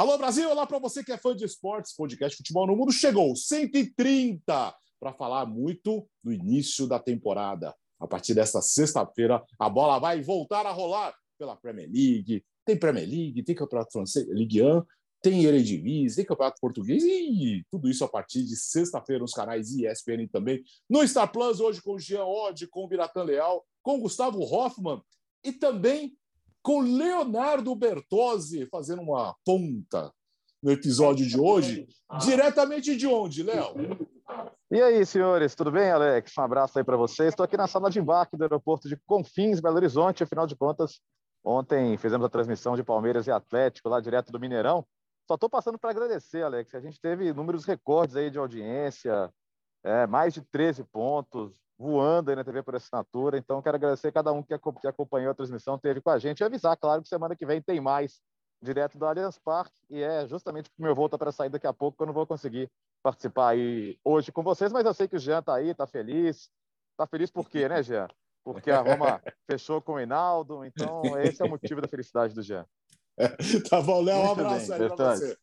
Alô Brasil, olá para você que é fã de esportes, podcast Futebol no Mundo chegou 130 para falar muito do início da temporada. A partir desta sexta-feira, a bola vai voltar a rolar pela Premier League. Tem Premier League, tem Campeonato Francês, Ligue 1, tem Eredivisie, tem Campeonato Português e tudo isso a partir de sexta-feira nos canais ESPN também. No Star Plus, hoje com o Jean Oddi, com o Biratan Leal, com o Gustavo Hoffman e também com Leonardo Bertozzi fazendo uma ponta no episódio de hoje. Diretamente de onde, Léo? E aí, senhores, tudo bem, Alex? Um abraço aí para vocês. Estou aqui na sala de embarque do aeroporto de Confins, Belo Horizonte. Afinal de contas, ontem fizemos a transmissão de Palmeiras e Atlético lá direto do Mineirão. Só estou passando para agradecer, Alex. A gente teve números recordes aí de audiência, é, mais de 13 pontos, voando aí na TV por assinatura. Então, quero agradecer cada um que acompanhou a transmissão, teve com a gente e avisar, claro, que semana que vem tem mais direto do Allianz Parque e é justamente porque meu voo está para sair daqui a pouco, que eu não vou conseguir participar aí hoje com vocês, mas eu sei que o Jean está aí, está feliz. Está feliz por quê, né, Jean? Porque a Roma fechou com o Hinaldo, então esse é o motivo da felicidade do Jean. tá bom, Léo, um abraço bem, aí para você.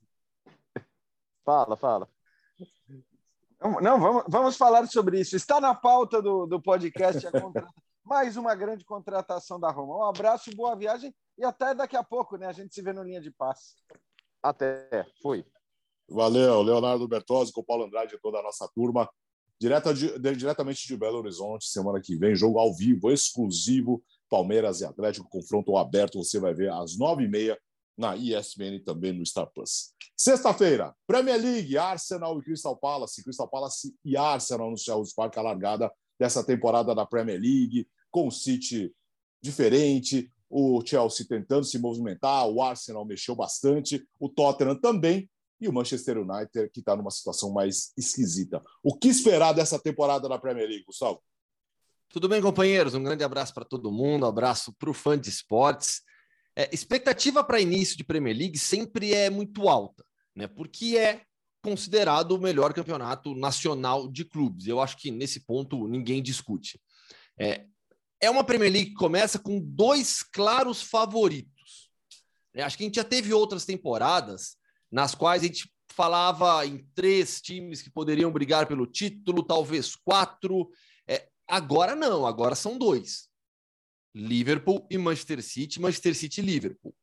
Fala, fala. Não, vamos, vamos falar sobre isso. Está na pauta do, do podcast mais uma grande contratação da Roma. Um abraço, boa viagem e até daqui a pouco, né? A gente se vê no linha de passe. Até, fui. Valeu, Leonardo Bertozzi, com o Paulo Andrade e toda a nossa turma. Direta de, de, diretamente de Belo Horizonte, semana que vem, jogo ao vivo, exclusivo, Palmeiras e Atlético, confronto aberto, você vai ver às nove e meia na ESPN também no Star Plus. Sexta-feira, Premier League, Arsenal e Crystal Palace. Crystal Palace e Arsenal no Selhurst Park, a largada dessa temporada da Premier League, com o City diferente, o Chelsea tentando se movimentar, o Arsenal mexeu bastante, o Tottenham também, e o Manchester United, que está numa situação mais esquisita. O que esperar dessa temporada da Premier League, Gustavo? Tudo bem, companheiros? Um grande abraço para todo mundo, um abraço para o fã de esportes. É, expectativa para início de Premier League sempre é muito alta, né? Porque é considerado o melhor campeonato nacional de clubes. Eu acho que nesse ponto ninguém discute. É, é uma Premier League que começa com dois claros favoritos. É, acho que a gente já teve outras temporadas nas quais a gente falava em três times que poderiam brigar pelo título, talvez quatro. É, agora não, agora são dois. Liverpool e Manchester City, Manchester City e Liverpool.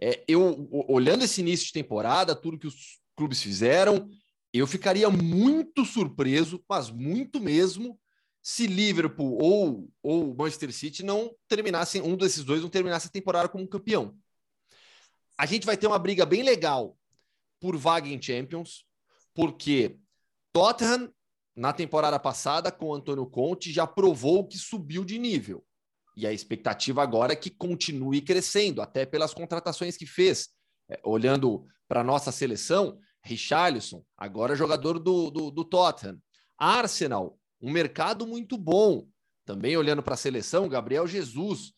É, eu, olhando esse início de temporada, tudo que os clubes fizeram, eu ficaria muito surpreso, mas muito mesmo, se Liverpool ou, ou Manchester City não terminassem, um desses dois não terminasse a temporada como campeão. A gente vai ter uma briga bem legal por vaga em Champions, porque Tottenham, na temporada passada, com Antônio Conte, já provou que subiu de nível. E a expectativa agora é que continue crescendo, até pelas contratações que fez. É, olhando para a nossa seleção, Richarlison, agora jogador do, do, do Tottenham. Arsenal, um mercado muito bom. Também olhando para a seleção, Gabriel Jesus.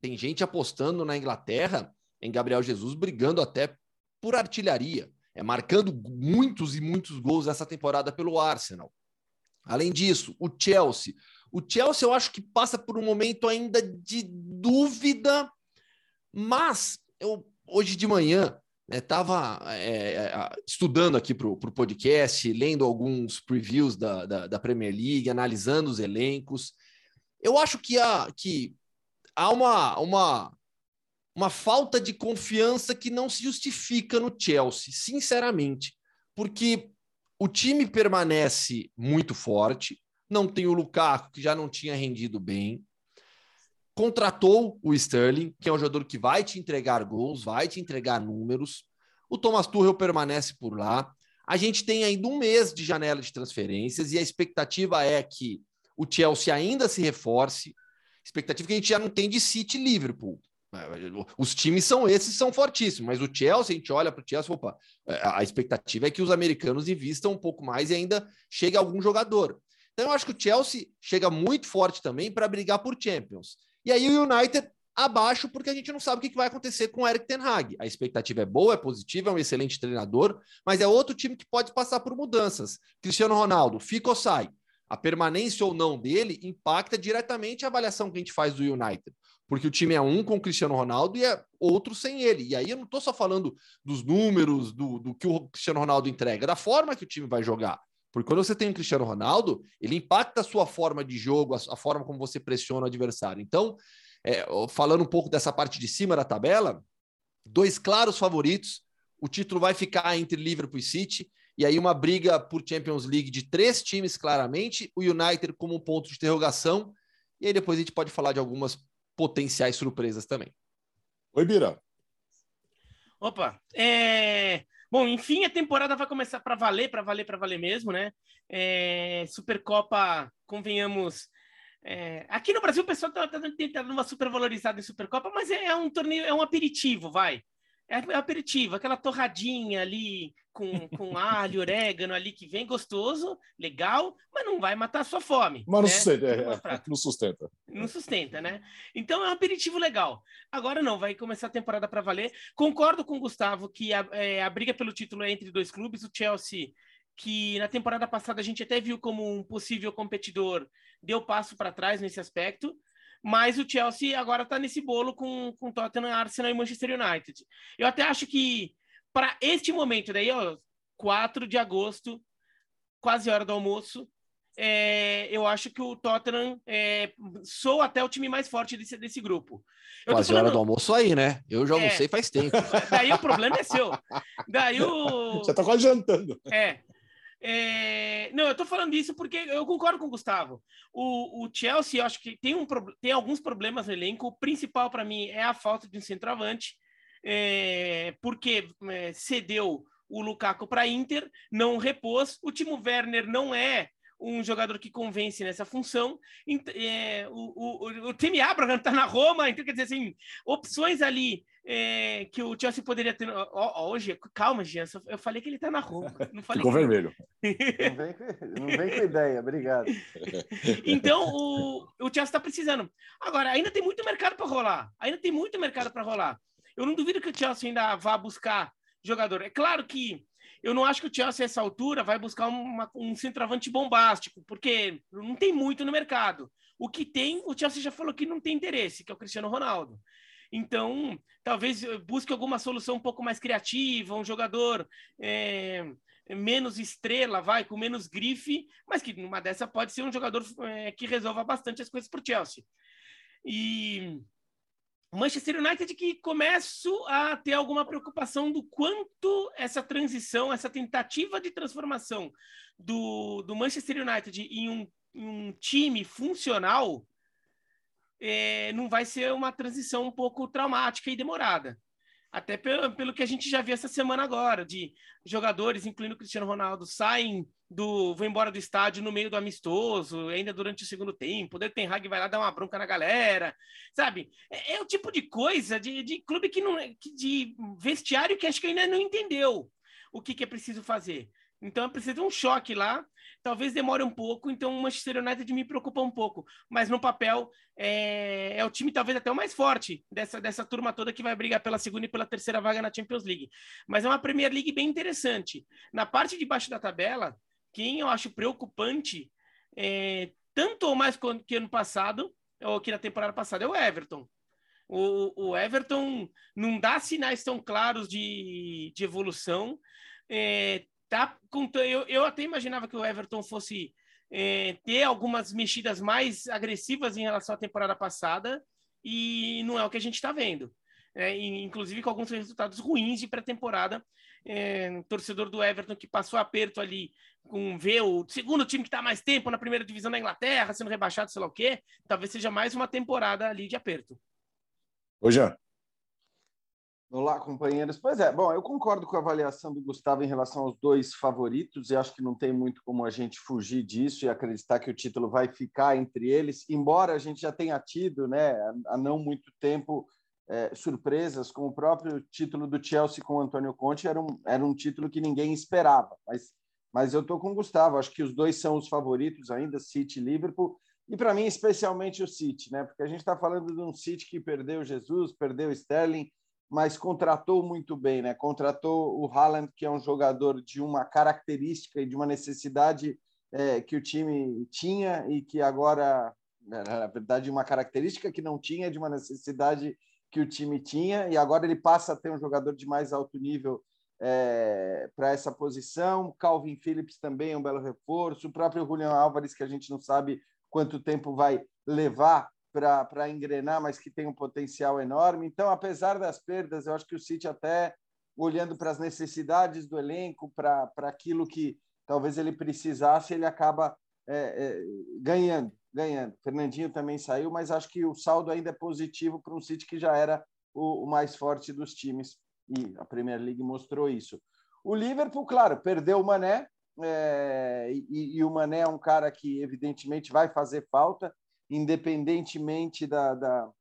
Tem gente apostando na Inglaterra em Gabriel Jesus, brigando até por artilharia. É marcando muitos e muitos gols essa temporada pelo Arsenal. Além disso, o Chelsea o Chelsea eu acho que passa por um momento ainda de dúvida, mas eu hoje de manhã estava né, é, é estudando aqui para o podcast, lendo alguns previews da, da, da, Premier League, analisando os elencos. Eu acho que há, que há uma, uma, uma falta de confiança que não se justifica no Chelsea, sinceramente, porque o time permanece muito forte, não tem o Lukaku, que já não tinha rendido bem. Contratou o Sterling, que é um jogador que vai te entregar gols, vai te entregar números. O Thomas Tuchel permanece por lá. A gente tem ainda um mês de janela de transferências e a expectativa é que o Chelsea ainda se reforce. Expectativa que a gente já não tem de City e Liverpool. Os times são esses, são fortíssimos, mas o Chelsea, a gente olha para o Chelsea, opa, a expectativa é que os americanos invistam um pouco mais e ainda chegue algum jogador. Então, eu acho que o Chelsea chega muito forte também para brigar por Champions. E aí o United abaixo, porque a gente não sabe o que vai acontecer com o Eric Ten Hag. A expectativa é boa, é positiva, é um excelente treinador, mas é outro time que pode passar por mudanças. Cristiano Ronaldo, fica ou sai? A permanência ou não dele impacta diretamente a avaliação que a gente faz do United. porque o time é um com o Cristiano Ronaldo e é outro sem ele. E aí eu não estou só falando dos números, do, do que o Cristiano Ronaldo entrega, da forma que o time vai jogar. Porque quando você tem o Cristiano Ronaldo, ele impacta a sua forma de jogo, a, a forma como você pressiona o adversário. Então, é, falando um pouco dessa parte de cima da tabela, dois claros favoritos. O título vai ficar entre Liverpool e City. E aí, uma briga por Champions League de três times, claramente. O United como um ponto de interrogação. E aí, depois a gente pode falar de algumas potenciais surpresas também. Oi, Bira. Opa, é... Bom, enfim, a temporada vai começar para valer, para valer, para valer mesmo, né? É, Supercopa, convenhamos. É, aqui no Brasil o pessoal está tá, tentando uma supervalorizada em Supercopa, mas é, é, um torneio, é um aperitivo, vai. É, aperitivo, aquela torradinha ali com, com alho, orégano ali que vem gostoso, legal, mas não vai matar a sua fome. Mas não, né? sustenta, é, é não sustenta. Não sustenta, né? Então é um aperitivo legal. Agora não, vai começar a temporada para valer. Concordo com o Gustavo que a, é, a briga pelo título é entre dois clubes, o Chelsea que na temporada passada a gente até viu como um possível competidor, deu passo para trás nesse aspecto, mas o Chelsea agora está nesse bolo com, com Tottenham, Arsenal e Manchester United. Eu até acho que para este momento, daí, ó, 4 de agosto, quase hora do almoço, é, eu acho que o Tottenham é, sou até o time mais forte desse, desse grupo. Eu Quase falando... hora do almoço aí, né? Eu já almocei é, faz tempo. Daí o problema é seu. Daí o. Você tá quase jantando. É. É... Não, eu tô falando isso porque eu concordo com o Gustavo. O, o Chelsea, eu acho que tem, um, tem alguns problemas no elenco. O principal para mim é a falta de um centroavante, é... porque é, cedeu o Lukaku para Inter, não repôs. O Timo Werner não é um jogador que convence nessa função. É, o, o, o Temi Abraham está na Roma, então quer dizer assim, opções ali é, que o Chelsea poderia ter. Ó, ó, hoje, calma, Jean, eu falei que ele está na Roma. Não falei Ficou que... vermelho. não, vem com, não vem com ideia, obrigado. Então, o, o Chelsea está precisando. Agora, ainda tem muito mercado para rolar. Ainda tem muito mercado para rolar. Eu não duvido que o Chelsea ainda vá buscar jogador. É claro que eu não acho que o Chelsea, a essa altura, vai buscar uma, um centroavante bombástico, porque não tem muito no mercado. O que tem, o Chelsea já falou que não tem interesse, que é o Cristiano Ronaldo. Então, talvez busque alguma solução um pouco mais criativa, um jogador é, menos estrela, vai, com menos grife, mas que numa dessa pode ser um jogador é, que resolva bastante as coisas para o Chelsea. E Manchester United que começo a ter alguma preocupação do quanto essa transição, essa tentativa de transformação do, do Manchester United em um, em um time funcional é, não vai ser uma transição um pouco traumática e demorada. Até pelo, pelo que a gente já viu essa semana agora, de jogadores, incluindo o Cristiano Ronaldo, saem do vou embora do estádio no meio do amistoso, ainda durante o segundo tempo, o Ten Hag vai lá dar uma bronca na galera, sabe? É, é o tipo de coisa de, de clube que não de vestiário que acho que ainda não entendeu o que, que é preciso fazer. Então é preciso um choque lá. Talvez demore um pouco, então o Manchester United me preocupa um pouco. Mas no papel é, é, o time talvez até o mais forte dessa, dessa turma toda que vai brigar pela segunda e pela terceira vaga na Champions League. Mas é uma Premier League bem interessante. Na parte de baixo da tabela, quem eu acho preocupante, é, tanto ou mais que ano passado, ou que na temporada passada, é o Everton. O, o Everton não dá sinais tão claros de, de evolução. É, tá eu, eu até imaginava que o Everton fosse é, ter algumas mexidas mais agressivas em relação à temporada passada, e não é o que a gente está vendo. É, inclusive com alguns resultados ruins de pré-temporada é, torcedor do Everton que passou aperto ali com ver o segundo time que está mais tempo na primeira divisão da Inglaterra, sendo rebaixado, sei lá o quê, talvez seja mais uma temporada ali de aperto. Ô, Jean. Olá, companheiros. Pois é, bom, eu concordo com a avaliação do Gustavo em relação aos dois favoritos e acho que não tem muito como a gente fugir disso e acreditar que o título vai ficar entre eles, embora a gente já tenha tido, né, há não muito tempo, é, surpresas, como o próprio título do Chelsea com o Antônio Conte, era um, era um título que ninguém esperava. Mas, mas eu estou com o Gustavo, acho que os dois são os favoritos ainda, City e Liverpool, e para mim, especialmente o City, né? porque a gente está falando de um City que perdeu Jesus, perdeu Sterling, mas contratou muito bem, né? Contratou o Haaland, que é um jogador de uma característica e de uma necessidade é, que o time tinha e que agora Na verdade, uma característica que não tinha, de uma necessidade que o time tinha, e agora ele passa a ter um jogador de mais alto nível é, para essa posição. Calvin Phillips também é um belo reforço. O próprio Julian Álvares, que a gente não sabe quanto tempo vai levar para engrenar, mas que tem um potencial enorme. Então, apesar das perdas, eu acho que o City até olhando para as necessidades do elenco, para aquilo que talvez ele precisasse, ele acaba é, é, ganhando, ganhando. Fernandinho também saiu, mas acho que o saldo ainda é positivo para um City que já era o, o, mais forte dos times e a Premier League mostrou isso. O Liverpool, claro, perdeu o Mané é, e, e, o Mané é um cara que evidentemente vai fazer falta, independentemente da, da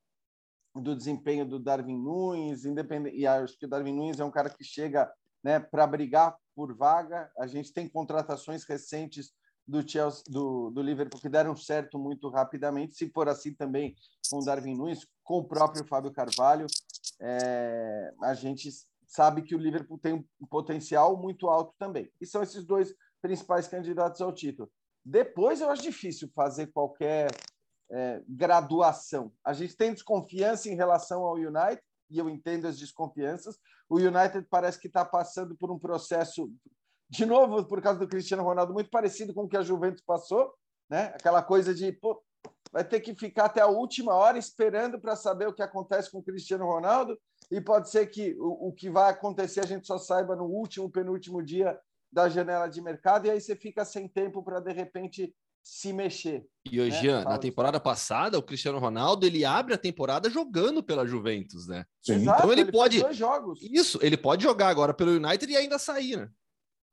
do desempenho do Darwin Nunes, independente, e acho que o Darwin Nunes é um cara que chega né, para brigar por vaga. A gente tem contratações recentes do, Chelsea, do, do Liverpool que deram certo muito rapidamente, se for assim também com o Darwin Nunes, com o próprio Fábio Carvalho. É, a gente sabe que o Liverpool tem um potencial muito alto também. E são esses dois principais candidatos ao título. Depois eu acho difícil fazer qualquer é, graduação. A gente tem desconfiança em relação ao United, e eu entendo as desconfianças. O United parece que está passando por um processo, de novo, por causa do Cristiano Ronaldo, muito parecido com o que a Juventus passou, né? aquela coisa de pô, vai ter que ficar até a última hora esperando para saber o que acontece com o Cristiano Ronaldo, e pode ser que o, o que vai acontecer a gente só saiba no último, penúltimo dia da janela de mercado, e aí você fica sem tempo para, de repente, se mexer. E o né? Na temporada passada, o Cristiano Ronaldo ele abre a temporada jogando pela Juventus, né? Sim. Exato, então ele, ele pode dois jogos. Isso, ele pode jogar agora pelo United e ainda sair, né?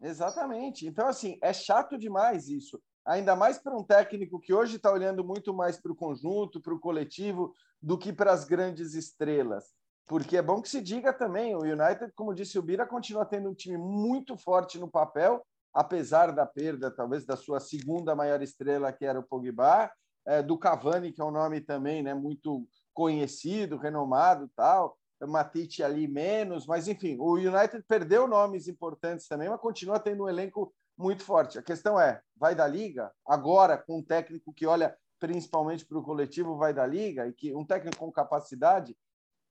Exatamente. Então assim, é chato demais isso. Ainda mais para um técnico que hoje está olhando muito mais para o conjunto, para o coletivo, do que para as grandes estrelas. Porque é bom que se diga também, o United, como disse o Bira, continua tendo um time muito forte no papel, apesar da perda, talvez, da sua segunda maior estrela, que era o Pogba, é, do Cavani, que é um nome também né, muito conhecido, renomado tal, Matite ali menos, mas enfim, o United perdeu nomes importantes também, mas continua tendo um elenco muito forte. A questão é, vai da liga agora com um técnico que olha principalmente para o coletivo, vai da liga e que um técnico com capacidade,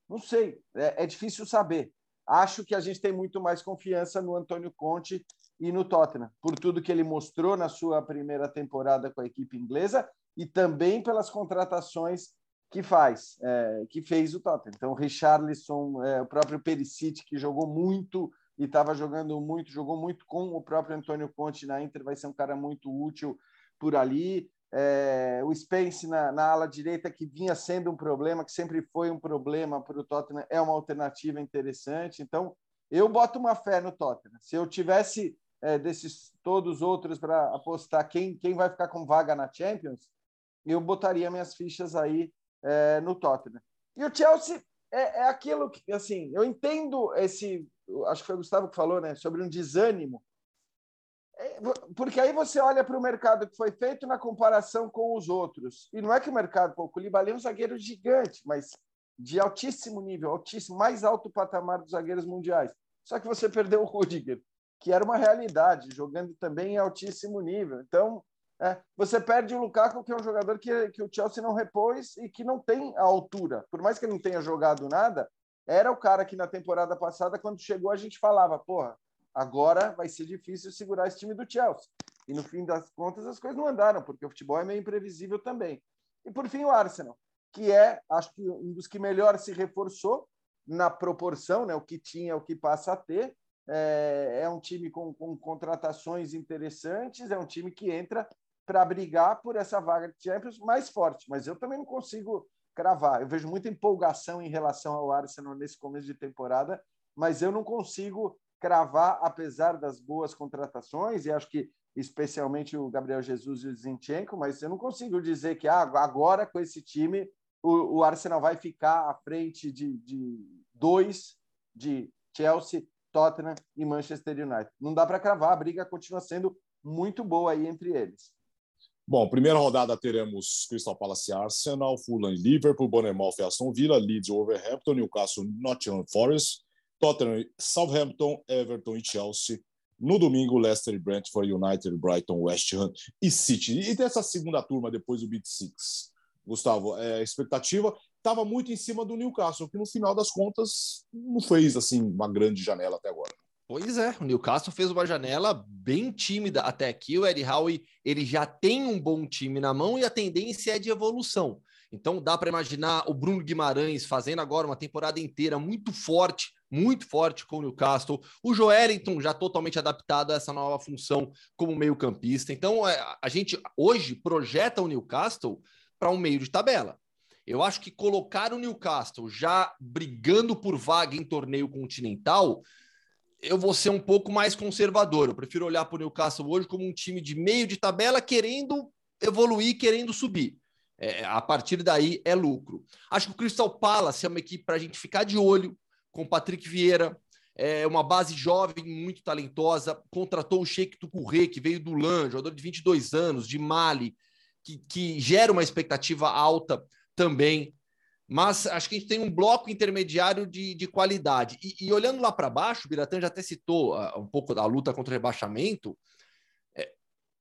não sei, é, é difícil saber. Acho que a gente tem muito mais confiança no Antônio Conte e no Tottenham, por tudo que ele mostrou na sua primeira temporada com a equipe inglesa e também pelas contratações que faz, é, que fez o Tottenham. Então, o Richarlison, é, o próprio Perisic, que jogou muito e estava jogando muito, jogou muito com o próprio Antônio Conte na Inter, vai ser um cara muito útil por ali. É, o Spence na, na, ala direita, que vinha sendo um problema, que sempre foi um problema para o Tottenham, é uma alternativa interessante. Então, eu boto uma fé no Tottenham. Se eu tivesse é, desses todos outros para apostar quem, quem vai ficar com vaga na Champions, eu botaria minhas fichas aí é, no Tottenham. E o Chelsea é, é aquilo que, assim, eu entendo esse, acho que foi o Gustavo que falou, né, sobre um desânimo, é, porque aí você olha para o mercado que foi feito na comparação com os outros. E não é que o mercado, pô, o Koulibaly é um zagueiro gigante, mas de altíssimo nível, altíssimo, mais alto patamar dos zagueiros mundiais. Só que você perdeu o Rudiger, que era uma realidade, jogando também em altíssimo nível. Então, é, você perde o Lukaku, que é um jogador que, que o Chelsea não repôs e que não tem a altura. Por mais que ele não tenha jogado nada, era o cara que na temporada passada, quando chegou, a gente falava, porra, agora vai ser difícil segurar esse time do Chelsea. E no fim das contas, as coisas não andaram, porque o futebol é meio imprevisível também. E por fim, o Arsenal, que é, acho que um dos que melhor se reforçou na proporção, né, o que tinha, o que passa a ter, é, é um time com, com, contratações interessantes, é um time que entra para brigar por essa vaga de Champions mais forte, mas eu também não consigo cravar. Eu vejo muita empolgação em relação ao Arsenal nesse começo de temporada, mas eu não consigo cravar, apesar das boas contratações, e acho que especialmente o Gabriel Jesus e o Zinchenko, mas eu não consigo dizer que ah, agora com esse time o, o Arsenal vai ficar à frente de, de dois de Chelsea Tottenham e Manchester United. Não dá para cravar, a briga continua sendo muito boa aí entre eles. Bom, primeira rodada teremos Crystal Palace Arsenal, Fulham e Liverpool, Bournemouth e Aston Villa, Leeds e Wolverhampton, Newcastle Nottingham Forest, Tottenham, Southampton, Everton e Chelsea. No domingo, Leicester e Brentford, United, Brighton, West Ham e City. E dessa segunda turma, depois do Big Six. Gustavo, é, expectativa estava muito em cima do Newcastle, que no final das contas não fez assim uma grande janela até agora. Pois é, o Newcastle fez uma janela bem tímida até aqui. O Eddie Howe ele já tem um bom time na mão e a tendência é de evolução. Então dá para imaginar o Bruno Guimarães fazendo agora uma temporada inteira muito forte, muito forte com o Newcastle. O Joelinton já totalmente adaptado a essa nova função como meio-campista. Então é, a gente hoje projeta o Newcastle para um meio de tabela. Eu acho que colocar o Newcastle já brigando por vaga em torneio continental, eu vou ser um pouco mais conservador. Eu prefiro olhar para o Newcastle hoje como um time de meio de tabela querendo evoluir, querendo subir. É, a partir daí é lucro. Acho que o Crystal Palace é uma equipe para a gente ficar de olho com o Patrick Vieira, é uma base jovem, muito talentosa. Contratou o Sheik Tukurê, que veio do LAN, jogador de 22 anos, de Mali, que, que gera uma expectativa alta também. Mas acho que a gente tem um bloco intermediário de, de qualidade. E, e olhando lá para baixo, o Biratã já até citou uh, um pouco da luta contra o rebaixamento. É,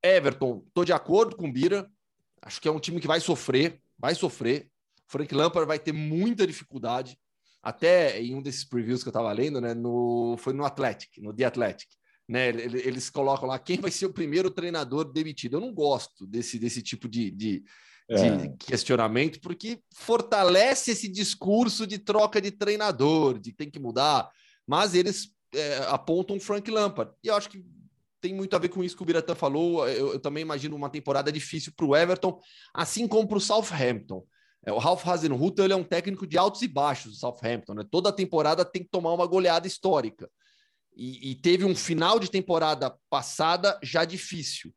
Everton, estou de acordo com o Bira. Acho que é um time que vai sofrer, vai sofrer. Frank Lampard vai ter muita dificuldade. Até em um desses previews que eu estava lendo, né, no, foi no Athletic, no The Athletic. Né, eles colocam lá quem vai ser o primeiro treinador demitido. Eu não gosto desse, desse tipo de, de. De questionamento, porque fortalece esse discurso de troca de treinador, de tem que mudar. Mas eles é, apontam Frank Lampard. E eu acho que tem muito a ver com isso que o Biratã falou. Eu, eu também imagino uma temporada difícil para o Everton, assim como para o Southampton. É, o Ralph Hasenhutter ele é um técnico de altos e baixos do Southampton. Né? Toda temporada tem que tomar uma goleada histórica. E, e, teve um final de temporada passada já difícil.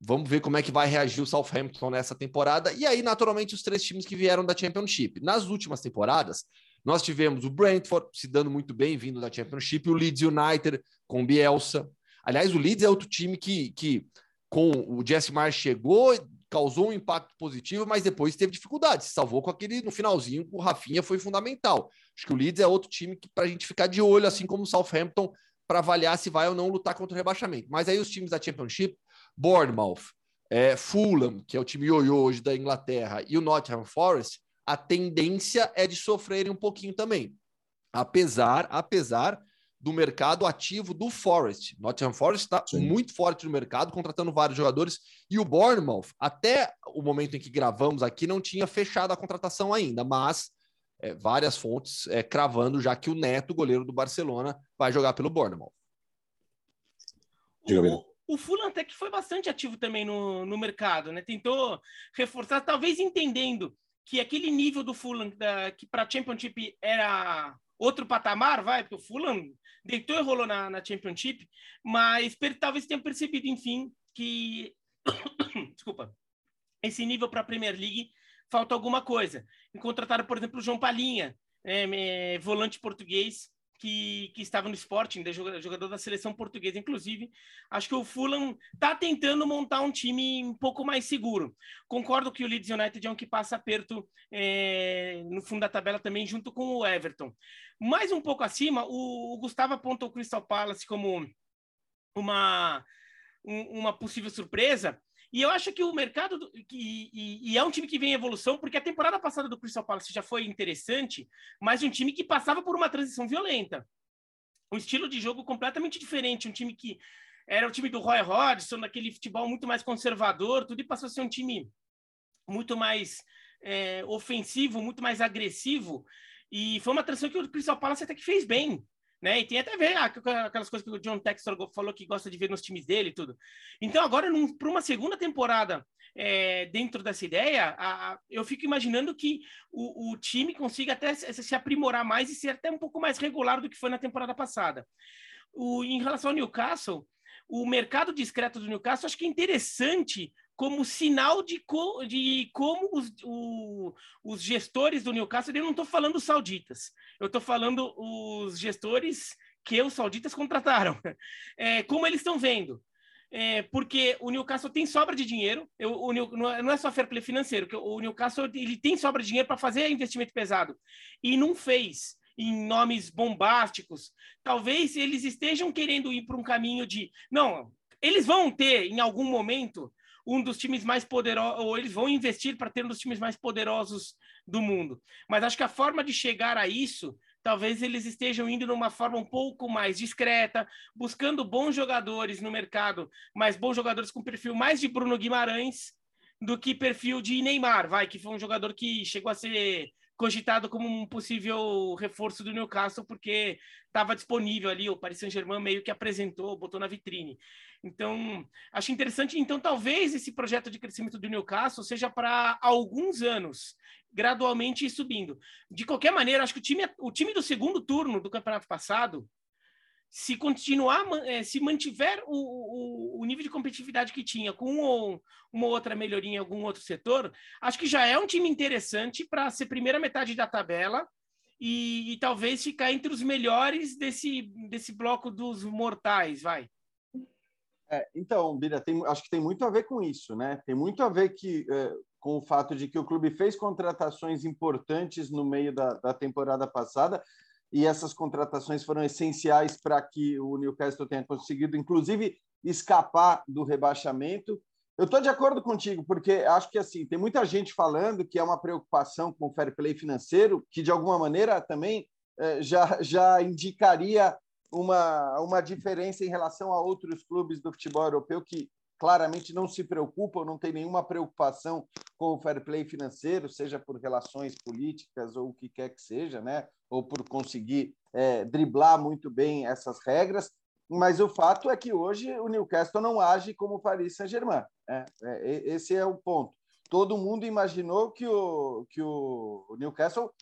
Vamos ver como é que vai reagir o Southampton nessa temporada. E aí, naturalmente, os três times que vieram da Championship. Nas últimas temporadas, nós tivemos o Brentford se dando muito bem, vindo da Championship, o Leeds United com Bielsa, Aliás, o Leeds é outro time que, que com o Jesse Marsh chegou, causou um impacto positivo, mas depois teve dificuldade. Se salvou com aquele no finalzinho, o Rafinha foi fundamental. Acho que o Leeds é outro time que para a gente ficar de olho, assim como o Southampton, para avaliar se vai ou não lutar contra o rebaixamento. Mas aí os times da Championship, Bournemouth, é, Fulham, que é o time ioiô hoje da Inglaterra, e o Nottingham Forest, a tendência é de sofrerem um pouquinho também. Apesar, apesar do mercado ativo do Forest. Nottingham Forest está muito forte no mercado, contratando vários jogadores. E o Bournemouth, até o momento em que gravamos aqui, não tinha fechado a contratação ainda, mas é, várias fontes é, cravando já que o Neto, goleiro do Barcelona, vai jogar pelo Bournemouth. O, o Fulham até que foi bastante ativo também no, no mercado, né? Tentou reforçar, talvez entendendo que aquele nível do Fulham da, que para a Championship era outro patamar, vai, porque o Fulham deitou e rolou na, na Championship, mas per, talvez tenha percebido, enfim, que desculpa, esse nível para a Premier League falta alguma coisa. E contrataram, por exemplo, o João Palinha, é, é, volante português, que, que estava no Sporting, jogador da seleção portuguesa, inclusive. Acho que o Fulham está tentando montar um time um pouco mais seguro. Concordo que o Leeds United é um que passa aperto é, no fundo da tabela também, junto com o Everton. Mais um pouco acima, o, o Gustavo apontou o Crystal Palace como uma, um, uma possível surpresa. E eu acho que o mercado do, que, e, e, é um time que vem em evolução, porque a temporada passada do Crystal Palace já foi interessante, mas um time que passava por uma transição violenta. Um estilo de jogo completamente diferente, um time que era o time do Roy Hodgson, naquele futebol muito mais conservador, tudo e passou a ser um time muito mais é, ofensivo, muito mais agressivo. E foi uma transição que o Crystal Palace até que fez bem. Né? E tem até a ver aquelas coisas que o John Textor falou que gosta de ver nos times dele e tudo. Então, agora, para uma segunda temporada é, dentro dessa ideia, a, a, eu fico imaginando que o, o, time consiga até se, se, aprimorar mais e ser até um pouco mais regular do que foi na temporada passada. O, em relação ao Newcastle, o mercado discreto do Newcastle, acho que é interessante como sinal de, co, de como os, o, os gestores do Newcastle, eu não estou falando os sauditas, eu estou falando os gestores que os sauditas contrataram, é, como eles estão vendo. É, porque o Newcastle tem sobra de dinheiro, eu, o, é, não é só fair play financeiro, que o Newcastle ele tem sobra de dinheiro para fazer investimento pesado e não fez em nomes bombásticos. Talvez eles estejam querendo ir para um caminho de não, eles vão ter em algum momento um dos times mais poderosos, ou eles vão investir para ter um dos times mais poderosos do mundo. Mas acho que a forma de chegar a isso, talvez eles estejam indo numa forma um pouco mais discreta, buscando bons jogadores no mercado, mas bons jogadores com perfil mais de Bruno Guimarães do que perfil de Neymar, vai, que foi um jogador que chegou a ser cogitado como um possível reforço do Newcastle, porque estava disponível ali, o Paris Saint-Germain meio que apresentou, botou na vitrine. Então, acho interessante. Então, talvez esse projeto de crescimento do Newcastle seja para alguns anos, gradualmente subindo. De qualquer maneira, acho que o time, o time do segundo turno do campeonato passado se continuar, é, se mantiver o, o, o, nível de competitividade que tinha, com um, uma outra melhoria em algum outro setor, acho que já é um time interessante para ser primeira metade da tabela e, e, talvez ficar entre os melhores desse, desse bloco dos mortais, vai. É, então, Bira, tem, acho que tem muito a ver com isso, né? Tem muito a ver que, é, com o fato de que o clube fez contratações importantes no meio da, da temporada passada e essas contratações foram essenciais para que o Newcastle tenha conseguido, inclusive, escapar do rebaixamento. Eu estou de acordo contigo, porque acho que assim tem muita gente falando que é uma preocupação com o fair play financeiro, que de alguma maneira também eh, já, já indicaria uma, uma diferença em relação a outros clubes do futebol europeu que claramente não se preocupam, não tem nenhuma preocupação com o fair play financeiro, seja por relações políticas ou o que quer que seja, né? ou por conseguir é, driblar muito bem essas regras. Mas o fato é que hoje o Newcastle não age como o Paris Saint-Germain. Né? É, esse é o ponto. Todo mundo imaginou que o, que o Newcastle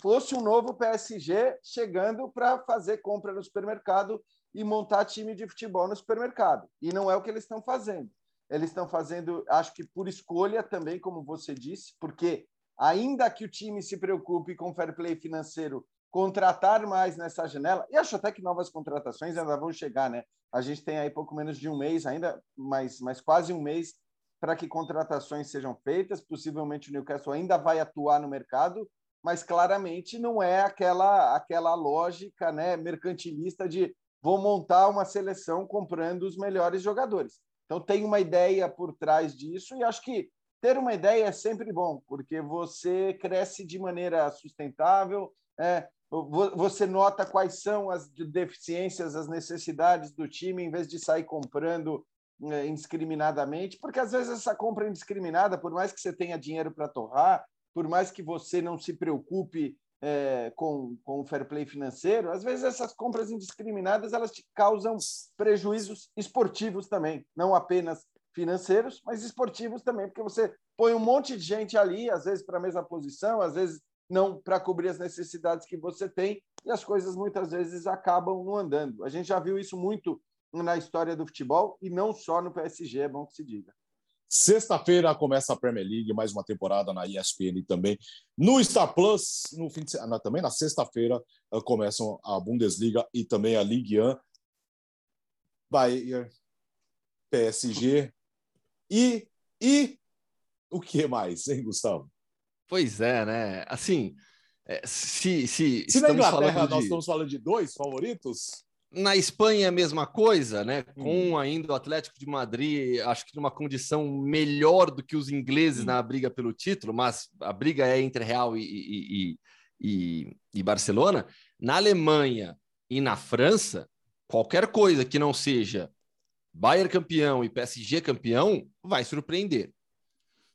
fosse um novo PSG chegando para fazer compra no supermercado e montar time de futebol no supermercado. E não é o que eles estão fazendo. Eles estão fazendo, acho que por escolha também, como você disse, porque ainda que o time se preocupe com fair play financeiro, contratar mais nessa janela, e acho até que novas contratações ainda vão chegar, né? A gente tem aí pouco menos de um mês ainda, mas, mas quase um mês para que contratações sejam feitas. Possivelmente o Newcastle ainda vai atuar no mercado, mas claramente não é aquela aquela lógica né, mercantilista de vou montar uma seleção comprando os melhores jogadores. Então, tem uma ideia por trás disso e acho que ter uma ideia é sempre bom, porque você cresce de maneira sustentável, é, você nota quais são as deficiências, as necessidades do time, em vez de sair comprando é, indiscriminadamente, porque às vezes essa compra indiscriminada, por mais que você tenha dinheiro para torrar, por mais que você não se preocupe é, com, com o fair play financeiro, às vezes essas compras indiscriminadas elas te causam prejuízos esportivos também, não apenas financeiros, mas esportivos também, porque você põe um monte de gente ali, às vezes para a mesma posição, às vezes não para cobrir as necessidades que você tem, e as coisas muitas vezes acabam não andando. A gente já viu isso muito na história do futebol e não só no PSG, é bom que se diga. Sexta-feira começa a Premier League, mais uma temporada na ESPN também. No Star Plus, no fim de semana, também na sexta-feira, uh, começam a Bundesliga e também a Ligue 1. Bayern, PSG e, e o que mais, hein, Gustavo? Pois é, né? Assim, é, se, se, se na Inglaterra nós estamos falando de dois favoritos, na Espanha, a mesma coisa, né? Com hum. ainda o Atlético de Madrid, acho que numa condição melhor do que os ingleses hum. na briga pelo título, mas a briga é entre Real e, e, e, e, Barcelona. Na Alemanha e na França, qualquer coisa que não seja Bayern campeão e PSG campeão vai surpreender.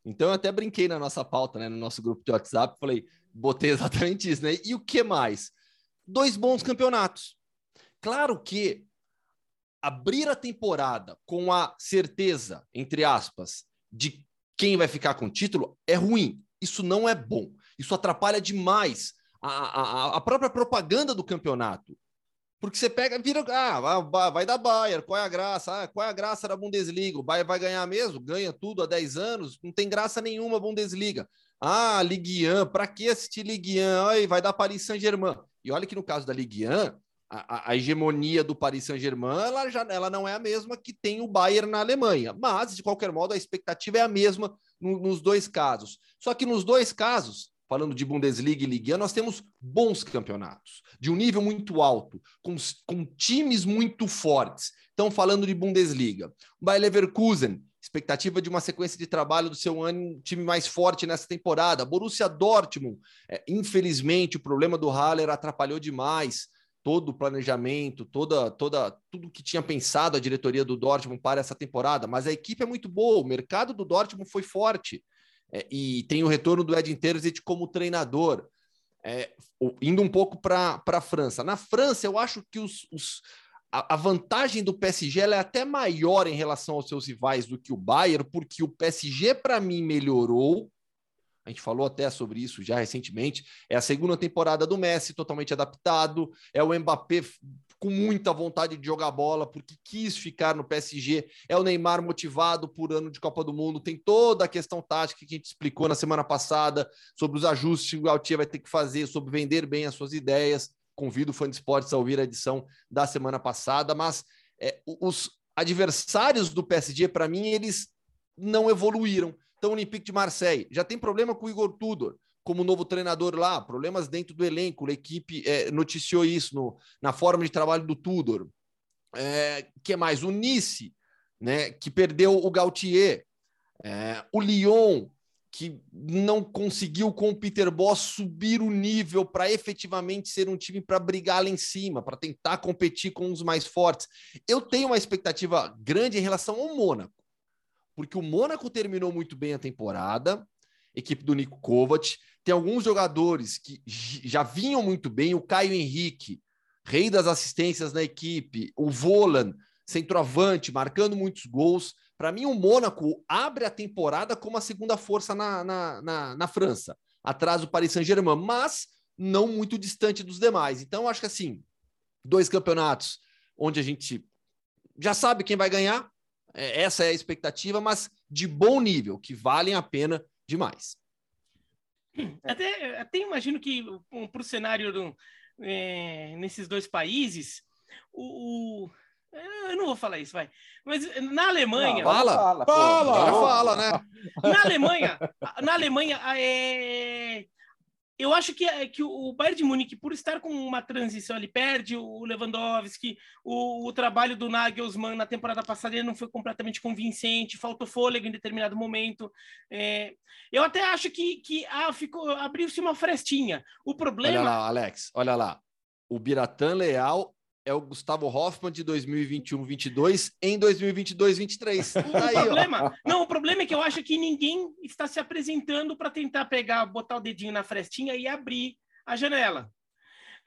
Então, eu até brinquei na nossa pauta, né? No nosso grupo de WhatsApp, falei, botei exatamente isso, né? E o que mais? Dois bons campeonatos Claro que abrir a temporada com a certeza, entre aspas, de quem vai ficar com o título é ruim. Isso não é bom. Isso atrapalha demais a, a, a própria propaganda do campeonato. Porque você pega, vira, ah, vai dar Bayern, qual é a graça? Ah, qual é a graça da Bundesliga? O Bayern vai ganhar mesmo? Ganha tudo há 10 anos? Não tem graça nenhuma a Bundesliga. Ah, Ligue 1, para que assistir Ligue 1? Ai, vai dar Paris Saint-Germain. E olha que no caso da Ligue 1, a, a, hegemonia do Paris Saint-Germain ela, já, ela não é a mesma que tem o Bayern na Alemanha, mas de qualquer modo a expectativa é a mesma no, nos dois casos. Só que nos dois casos, falando de Bundesliga e Liga, nós temos bons campeonatos, de um nível muito alto, com, com times muito fortes. Então, falando de Bundesliga, o Bayer Leverkusen expectativa de uma sequência de trabalho do seu ano, time mais forte nessa temporada. Borussia Dortmund, é, infelizmente, o problema do Haller atrapalhou demais todo o planejamento, toda, toda, tudo que tinha pensado a diretoria do Dortmund para essa temporada. Mas a equipe é muito boa, o mercado do Dortmund foi forte é, e tem o retorno do Edin Terzic como treinador. É, indo um pouco para a França. Na França, eu acho que os, os a, vantagem do PSG é até maior em relação aos seus rivais do que o Bayern, porque o PSG, para mim, melhorou. A gente falou até sobre isso já recentemente. É a segunda temporada do Messi, totalmente adaptado. É o Mbappé com muita vontade de jogar bola, porque quis ficar no PSG. É o Neymar motivado por ano de Copa do Mundo. Tem toda a questão tática que a gente explicou na semana passada sobre os ajustes que o Gautier vai ter que fazer, sobre vender bem as suas ideias. Convido o fã de esportes a ouvir a edição da semana passada, mas é, os adversários do PSG, para mim, eles não evoluíram. Então, Olympique de Marseille já tem problema com o Igor Tudor como novo treinador lá, problemas dentro do elenco. A equipe é, noticiou isso no, na forma de trabalho do Tudor. É, que mais? O Nice, né, que perdeu o Gautier. É, o Lyon, que não conseguiu com o Peter Boss subir o nível para efetivamente ser um time para brigar lá em cima, para tentar competir com os mais fortes. Eu tenho uma expectativa grande em relação ao Mônaco, porque o Mônaco terminou muito bem a temporada, equipe do Nico Kovac, tem alguns jogadores que já vinham muito bem, o Caio Henrique, rei das assistências na equipe, o Volan, centroavante, marcando muitos gols. Para mim, o Mônaco abre a temporada como a segunda força na, na, na, na França, atrás do Paris Saint-Germain, mas não muito distante dos demais. Então, acho que assim, dois campeonatos onde a gente já sabe quem vai ganhar, essa é a expectativa, mas de bom nível, que valem a pena demais. Até, até imagino que para o cenário do, é, nesses dois países, o, o eu não vou falar isso, vai. Mas na Alemanha. Não, fala, fala, fala, fala, né? Na Alemanha, na Alemanha, é, eu acho que, que o Bayern de Munique, por estar com uma transição, ele perde o Lewandowski, o, o trabalho do Nagelsmann na temporada passada não foi completamente convincente, faltou fôlego em determinado momento. É, eu até acho que, que ah, ficou abriu-se uma frestinha. O problema. Olha lá, Alex, olha lá. O Biratan Leal é o Gustavo Hoffmann de 2021-22 em 2022-23. Tá problema, não, o problema é que eu acho que ninguém está se apresentando para tentar pegar, botar o dedinho na frestinha e abrir a janela.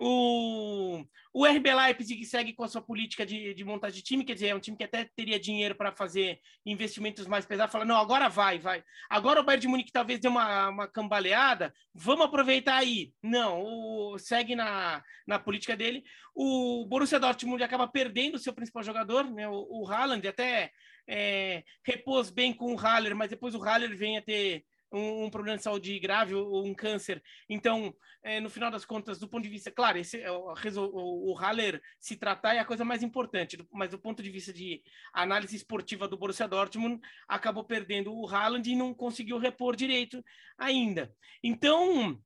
O, o RB Leipzig segue com a sua política de, de montagem de time, quer dizer, é um time que até teria dinheiro para fazer investimentos mais pesados, fala, não, agora vai, vai. Agora o Bayern de Munique talvez dê uma, uma cambaleada, vamos aproveitar aí. Não, o, segue na, na política dele. O Borussia Dortmund acaba perdendo o seu principal jogador, né, o, o Haaland, até é, repôs bem com o Haller, mas depois o Haller vem a ter um, um, problema de saúde grave ou um câncer. Então, é, no final das contas, do ponto de vista, claro, esse, é o, o, o Haller se tratar é a coisa mais importante, mas do ponto de vista de análise esportiva do Borussia Dortmund, acabou perdendo o Haaland e não conseguiu repor direito ainda. Então,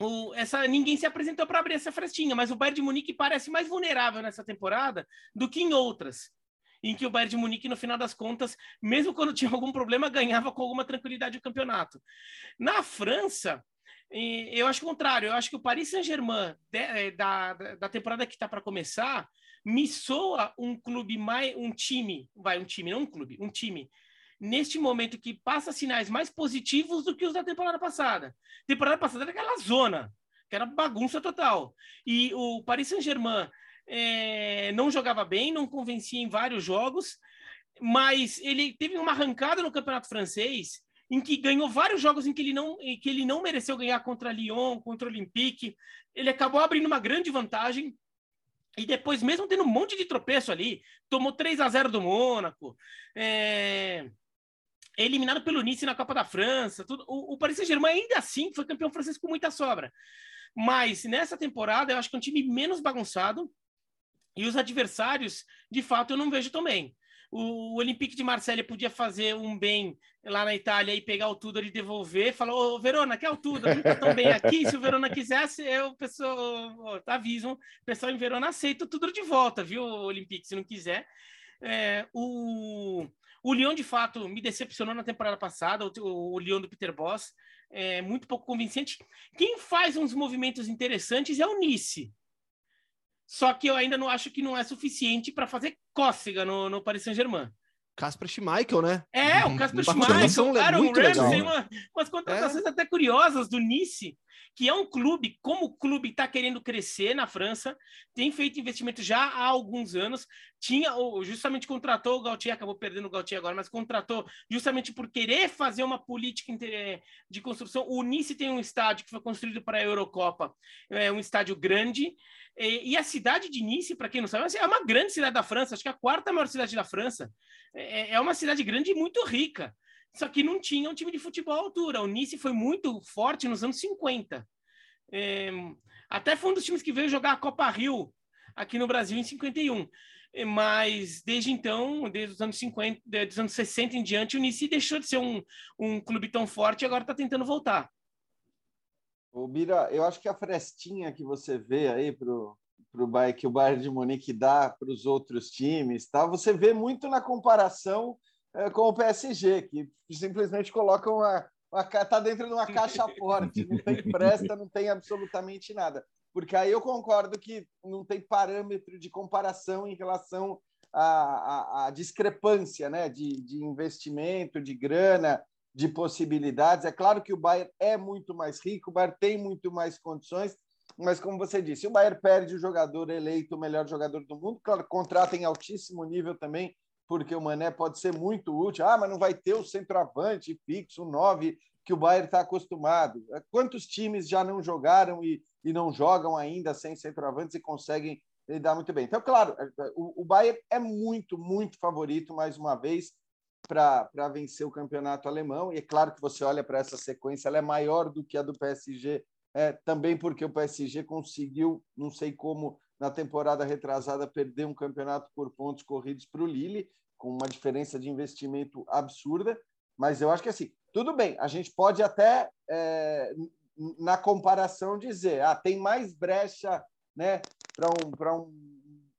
o, essa, ninguém se apresentou para abrir essa frestinha, mas o Bayern de Munique parece mais vulnerável nessa temporada do que em outras em que o Bayern de Munique, no final das contas, mesmo quando tinha algum problema, ganhava com alguma tranquilidade o campeonato. Na França, eu acho o contrário, eu acho que o Paris Saint-Germain eh, da, da temporada que está para começar me soa um clube mais um time, vai um time, não um clube, um time neste momento que passa sinais mais positivos do que os da temporada passada. Temporada passada era aquela zona, que era bagunça total. E o Paris Saint-Germain é, não jogava bem, não convencia em vários jogos, mas ele teve uma arrancada no campeonato francês em que ganhou vários jogos em que ele não, em que ele não mereceu ganhar contra Lyon, contra o Olympique. Ele acabou abrindo uma grande vantagem. E depois, mesmo tendo um monte de tropeço ali, tomou 3 a 0 do Mônaco, é... eliminado pelo Nice na Copa da França. Tudo. O, o Paris Saint-Germain ainda assim foi campeão francês com muita sobra. Mas nessa temporada, eu acho que é um time menos bagunçado, e os adversários, de fato, eu não vejo também. O, Olympique de Marselha podia fazer um bem lá na Itália e pegar o Tudor e devolver. Falou, ô Verona, quer o Tudor? Não está tão bem aqui. Se o Verona quisesse, eu, pessoal, tá, aviso, o pessoal em Verona aceita o Tudor de volta, viu, Olympique, se não quiser. É, o, o O Lyon, de fato, me decepcionou na temporada passada, o, o Lyon do Peter Boss, é muito pouco convincente. Quem faz uns movimentos interessantes é o Nice. Só que eu ainda não acho que não é suficiente para fazer cócega no, no Paris Saint-Germain. Casper Schmeichel, né? É, o Casper Schmeichel, cara, o Ramsey, uma, umas contratações é. até curiosas do Nice, que é um clube, como o clube está querendo crescer na França, tem feito investimento já há alguns anos, tinha, justamente contratou o Gautier, acabou perdendo o Gautier agora, mas contratou justamente por querer fazer uma política de construção. O Nice tem um estádio que foi construído para a Eurocopa, é um estádio grande, e, a cidade de Nice, para quem não sabe, é uma grande cidade da França, acho que é a quarta maior cidade da França. É, é uma cidade grande e muito rica. Só que não tinha um time de futebol à altura. O Nice foi muito forte nos anos 50. É, até foi um dos times que veio jogar a Copa Rio aqui no Brasil em 51. É, mas desde então, desde os anos 50, desde os anos 60 em diante, o Nice deixou de ser um, um clube tão forte e agora está tentando voltar. O Bira, eu acho que a frestinha que você vê aí pro, pro Bayern, que o Bayern de Munique dá para os outros times, tá? Você vê muito na comparação com o PSG, que simplesmente coloca uma, uma tá dentro de uma caixa forte, não tem presta, não tem absolutamente nada. Porque aí eu concordo que não tem parâmetro de comparação em relação à, à, à discrepância, né, de, de investimento, de grana, de possibilidades. É claro que o Bayern é muito mais rico, o Bayern tem muito mais condições, mas como você disse, o Bayern perde o jogador eleito o melhor jogador do mundo, claro, contrata em altíssimo nível também, porque o Mané pode ser muito útil. Ah, mas não vai ter o centroavante fixo, o 9, que o Bayern está acostumado. Quantos times já não jogaram e, e não jogam ainda sem centroavantes e conseguem lidar muito bem? Então, claro, o, o Bayern é muito, muito favorito, mais uma vez, para vencer o campeonato alemão. E é claro que você olha para essa sequência, ela é maior do que a do PSG, é, também porque o PSG conseguiu, não sei como, na temporada retrasada, perder um campeonato por pontos corridos para o Lille, com uma diferença de investimento absurda. Mas eu acho que assim, tudo bem, a gente pode até, é, na comparação, dizer: ah, tem mais brecha né, para um,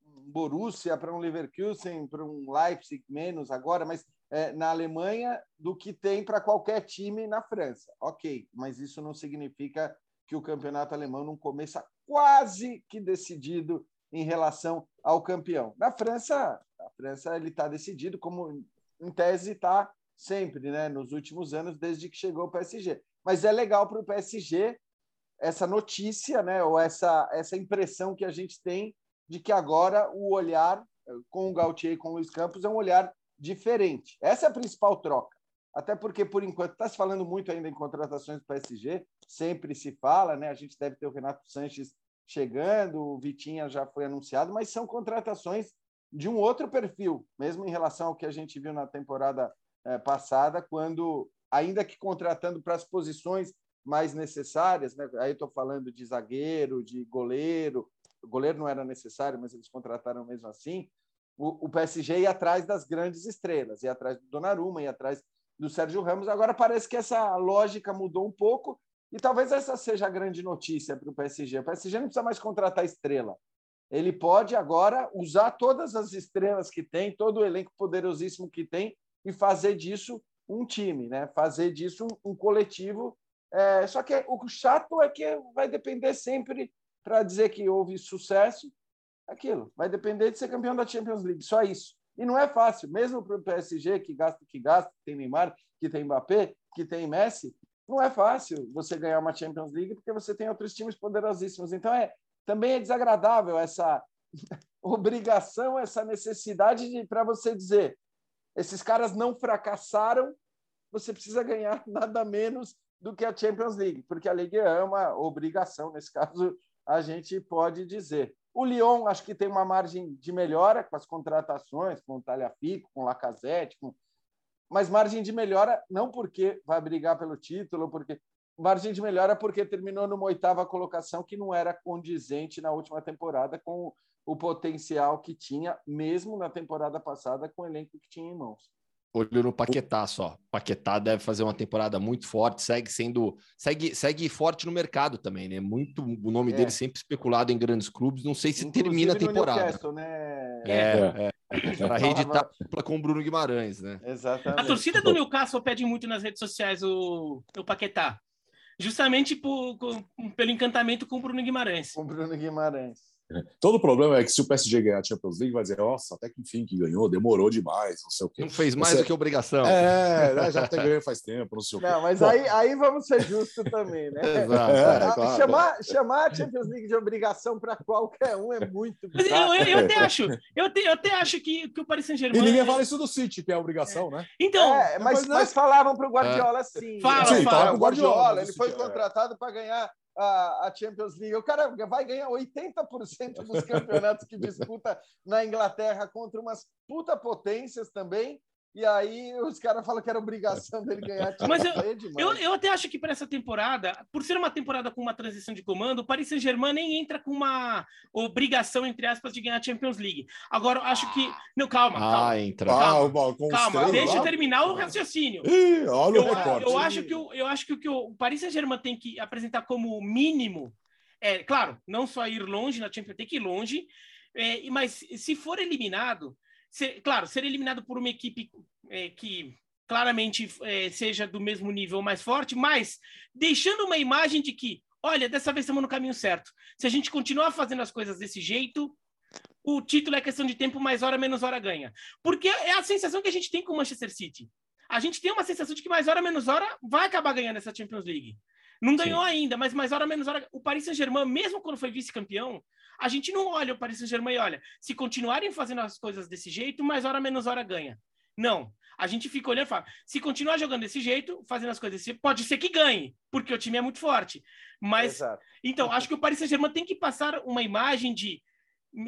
um Borussia, para um Leverkusen, para um Leipzig menos agora, mas é, na Alemanha do que tem para qualquer time na França. Ok, mas isso não significa que o campeonato alemão não começa quase que decidido em relação ao campeão. Na França, a França ele está decidido, como em tese está sempre, né? Nos últimos anos, desde que chegou o PSG. Mas é legal para o PSG essa notícia, né? Ou essa essa impressão que a gente tem de que agora o olhar com o Gautier e com o Luiz Campos é um olhar diferente. Essa é a principal troca. Até porque, por enquanto, está se falando muito ainda em contratações do PSG, sempre se fala, né? A gente deve ter o Renato Sanches chegando, o Vitinha já foi anunciado, mas são contratações de um outro perfil, mesmo em relação ao que a gente viu na temporada é, passada, quando, ainda que contratando para as posições mais necessárias, né? aí estou falando de zagueiro, de goleiro, o goleiro não era necessário, mas eles contrataram mesmo assim, o, o PSG ia atrás das grandes estrelas, ia atrás do Donnarumma, ia atrás do Sérgio Ramos. Agora parece que essa lógica mudou um pouco e talvez essa seja a grande notícia para o PSG. O PSG não precisa mais contratar estrela. Ele pode agora usar todas as estrelas que tem, todo o elenco poderosíssimo que tem e fazer disso um time, né? fazer disso um, coletivo. É, só que o chato é que vai depender sempre para dizer que houve sucesso aquilo. Vai depender de ser campeão da Champions League, só isso. E não é fácil, mesmo para o PSG, que gasta que gasta, que tem Neymar, que tem Mbappé, que tem Messi, não é fácil você ganhar uma Champions League porque você tem outros times poderosíssimos. Então, é, também é desagradável essa obrigação, essa necessidade de para você dizer esses caras não fracassaram, você precisa ganhar nada menos do que a Champions League, porque a Liga é uma obrigação, nesse caso a gente pode dizer. O Lyon acho que tem uma margem de melhora com as contratações, com o Talhafico, com o Lacazette, com... mas margem de melhora não porque vai brigar pelo título, porque margem de melhora porque terminou numa oitava colocação que não era condizente na última temporada com o potencial que tinha, mesmo na temporada passada, com o elenco que tinha em mãos. Olho no Paquetá só. Paquetá deve fazer uma temporada muito forte, segue sendo. Segue, segue forte no mercado também, né? Muito o nome é. dele sempre especulado em grandes clubes. Não sei se Inclusive termina a temporada. Né? É, é. é. para reeditar com o Bruno Guimarães, né? Exatamente. A torcida do Newcastle pede muito nas redes sociais o, o Paquetá. Justamente por, pelo encantamento com o Bruno Guimarães. Com o Bruno Guimarães. Todo o problema é que se o PSG ganhar a Champions League, vai dizer, nossa, até que enfim que ganhou, demorou demais, não sei o quê. Não fez mais Você... do que obrigação. É, né, já até ganhou faz tempo, não sei o quê. Não, mas aí, aí vamos ser justos também, né? Exato. É, claro. chamar, chamar a Champions League de obrigação para qualquer um é muito mas eu, eu, eu, até acho, eu, te, eu até acho que, que o Paris Saint-Germain... E ninguém fala isso do City, que é obrigação, é. né? Então... É, mas, mas falavam para o Guardiola é. sim. Fala, sim, fala. O Guardiola, ele foi é. contratado para ganhar a, a Champions League. O cara vai ganhar 80% dos campeonatos que disputa na Inglaterra contra umas puta potências também. E aí os caras falam que era obrigação dele ganhar. Mas eu, eu, eu, até acho que para essa temporada, por ser uma temporada com uma transição de comando, o Paris Saint-Germain nem entra com uma obrigação, entre aspas, de ganhar a Champions League. Agora, eu acho que. Não, calma, ah, calma. entra. Calma, calma, calma deixa eu terminar o raciocínio. Ih, olha eu, o recorte. Eu acho, que, eu, eu acho que o que o Paris Saint-Germain tem que apresentar como mínimo é, claro, não só ir longe na Champions, tem que ir longe, é, mas se for eliminado ser, claro, ser eliminado por uma equipe é, que claramente é, seja do mesmo nível mais forte, mas deixando uma imagem de que, olha, dessa vez estamos no caminho certo. Se a gente continuar fazendo as coisas desse jeito, o título é questão de tempo, mais hora, menos hora ganha. Porque é a sensação que a gente tem com o Manchester City. A gente tem uma sensação de que mais hora, menos hora vai acabar ganhando essa Champions League. Não ganhou Sim. ainda, mas mais hora, menos hora. O Paris Saint-Germain, mesmo quando foi vice-campeão, a gente não olha o Paris Saint-Germain e olha, se continuarem fazendo as coisas desse jeito, mais hora menos hora ganha. Não. A gente fica olhando e fala, se continuar jogando desse jeito, fazendo as coisas desse pode ser que ganhe, porque o time é muito forte. Mas, Exato. então, acho que o Paris Saint-Germain tem que passar uma imagem de,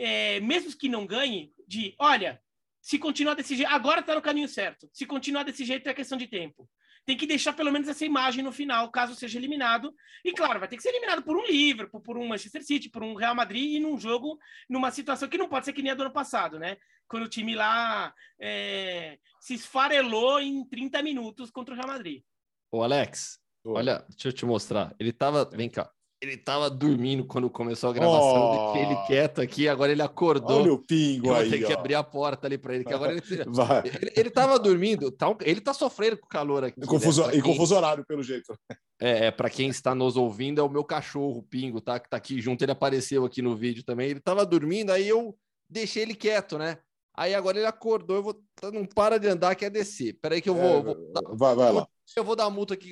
é, mesmo que não ganhe, de, olha, se continuar desse jeito, agora está no caminho certo. Se continuar desse jeito, é questão de tempo tem que deixar pelo menos essa imagem no final, caso seja eliminado. E claro, vai ter que ser eliminado por um Liverpool, por um Manchester City, por um Real Madrid e num jogo, numa situação que não pode ser que nem a do ano passado, né? Quando o time lá é, se esfarelou em 30 minutos contra o Real Madrid. Ô, Alex, Oi. olha, deixa eu te mostrar. Ele tava. Vem cá. Ele tava dormindo quando começou a gravação, oh. ele quieto aqui, agora ele acordou. Olha o pingo aí. Tem que abrir a porta ali para ele, que agora ele, ele, ele tava dormindo, tá, ele tá sofrendo com o calor aqui. Confuso, né? E confuso horário, pelo jeito. É, é para quem está nos ouvindo, é o meu cachorro, o Pingo, tá? Que tá aqui junto, ele apareceu aqui no vídeo também. Ele tava dormindo, aí eu deixei ele quieto, né? Aí agora ele acordou, eu vou. Não para de andar, quer descer. Peraí que eu vou. É, vou vai, vai lá. Eu vou dar multa aqui,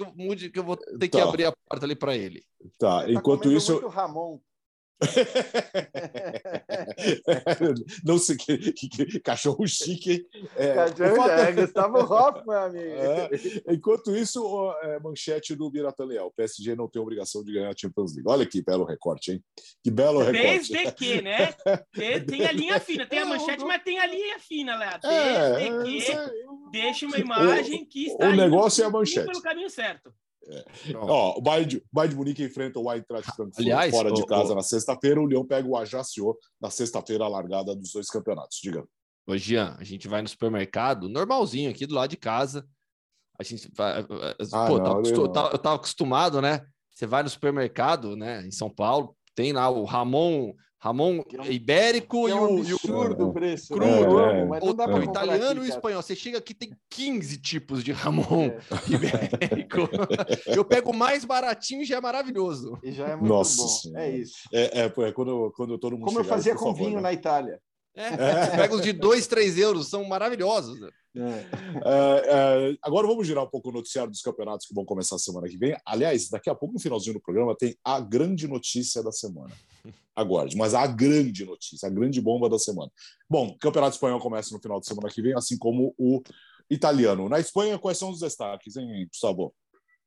que eu vou ter tá. que abrir a porta ali para ele. Tá, tá enquanto isso. Muito Ramon. não sei que, que, que, cachorro chique. É, cachorro é, Gustavo Hoffman, amigo. É, enquanto isso, é, manchete do Birataniel. O PSG não tem obrigação de ganhar a Champions League. Olha que belo recorte, hein? Que belo recorte. Desde que, né? Tem a linha fina, tem a manchete, mas tem a linha fina, Léo. Desde é, que deixa uma imagem que está o negócio é a manchete. pelo caminho certo. É. Ó, o Bayern, Bayern de Munique enfrenta o Eintracht Frankfurt Aliás, fora de casa na sexta-feira. O Leão pega o Ajaccio na sexta-feira, a largada dos dois campeonatos. Diga. Ô, Jean, a gente vai no supermercado, normalzinho, aqui do lado de casa. A gente vai. Ah, pô, não, eu, tava, eu tava acostumado, né? Você vai no supermercado, né, em São Paulo, tem lá o Ramon Ramon é Ibérico é um e o. Absurdo o preço. Crudo. É, é, o, o italiano aqui, e o espanhol. Você chega aqui, tem 15 tipos de Ramon é. Ibérico. Eu pego o mais baratinho e já é maravilhoso. E já é muito Nossa bom. Senhora. É isso. É, é, é quando, quando todo mundo. Como eu fazia com vinho né? na Itália. É, é. Pega os de 2, 3 euros, são maravilhosos. Né? É. É, é, agora vamos girar um pouco o noticiário dos campeonatos que vão começar a semana que vem. Aliás, daqui a pouco, no finalzinho do programa, tem a grande notícia da semana. Aguarde, mas a grande notícia, a grande bomba da semana. Bom, o Campeonato Espanhol começa no final de semana que vem, assim como o italiano. Na Espanha, quais são os destaques, hein, Gustavo?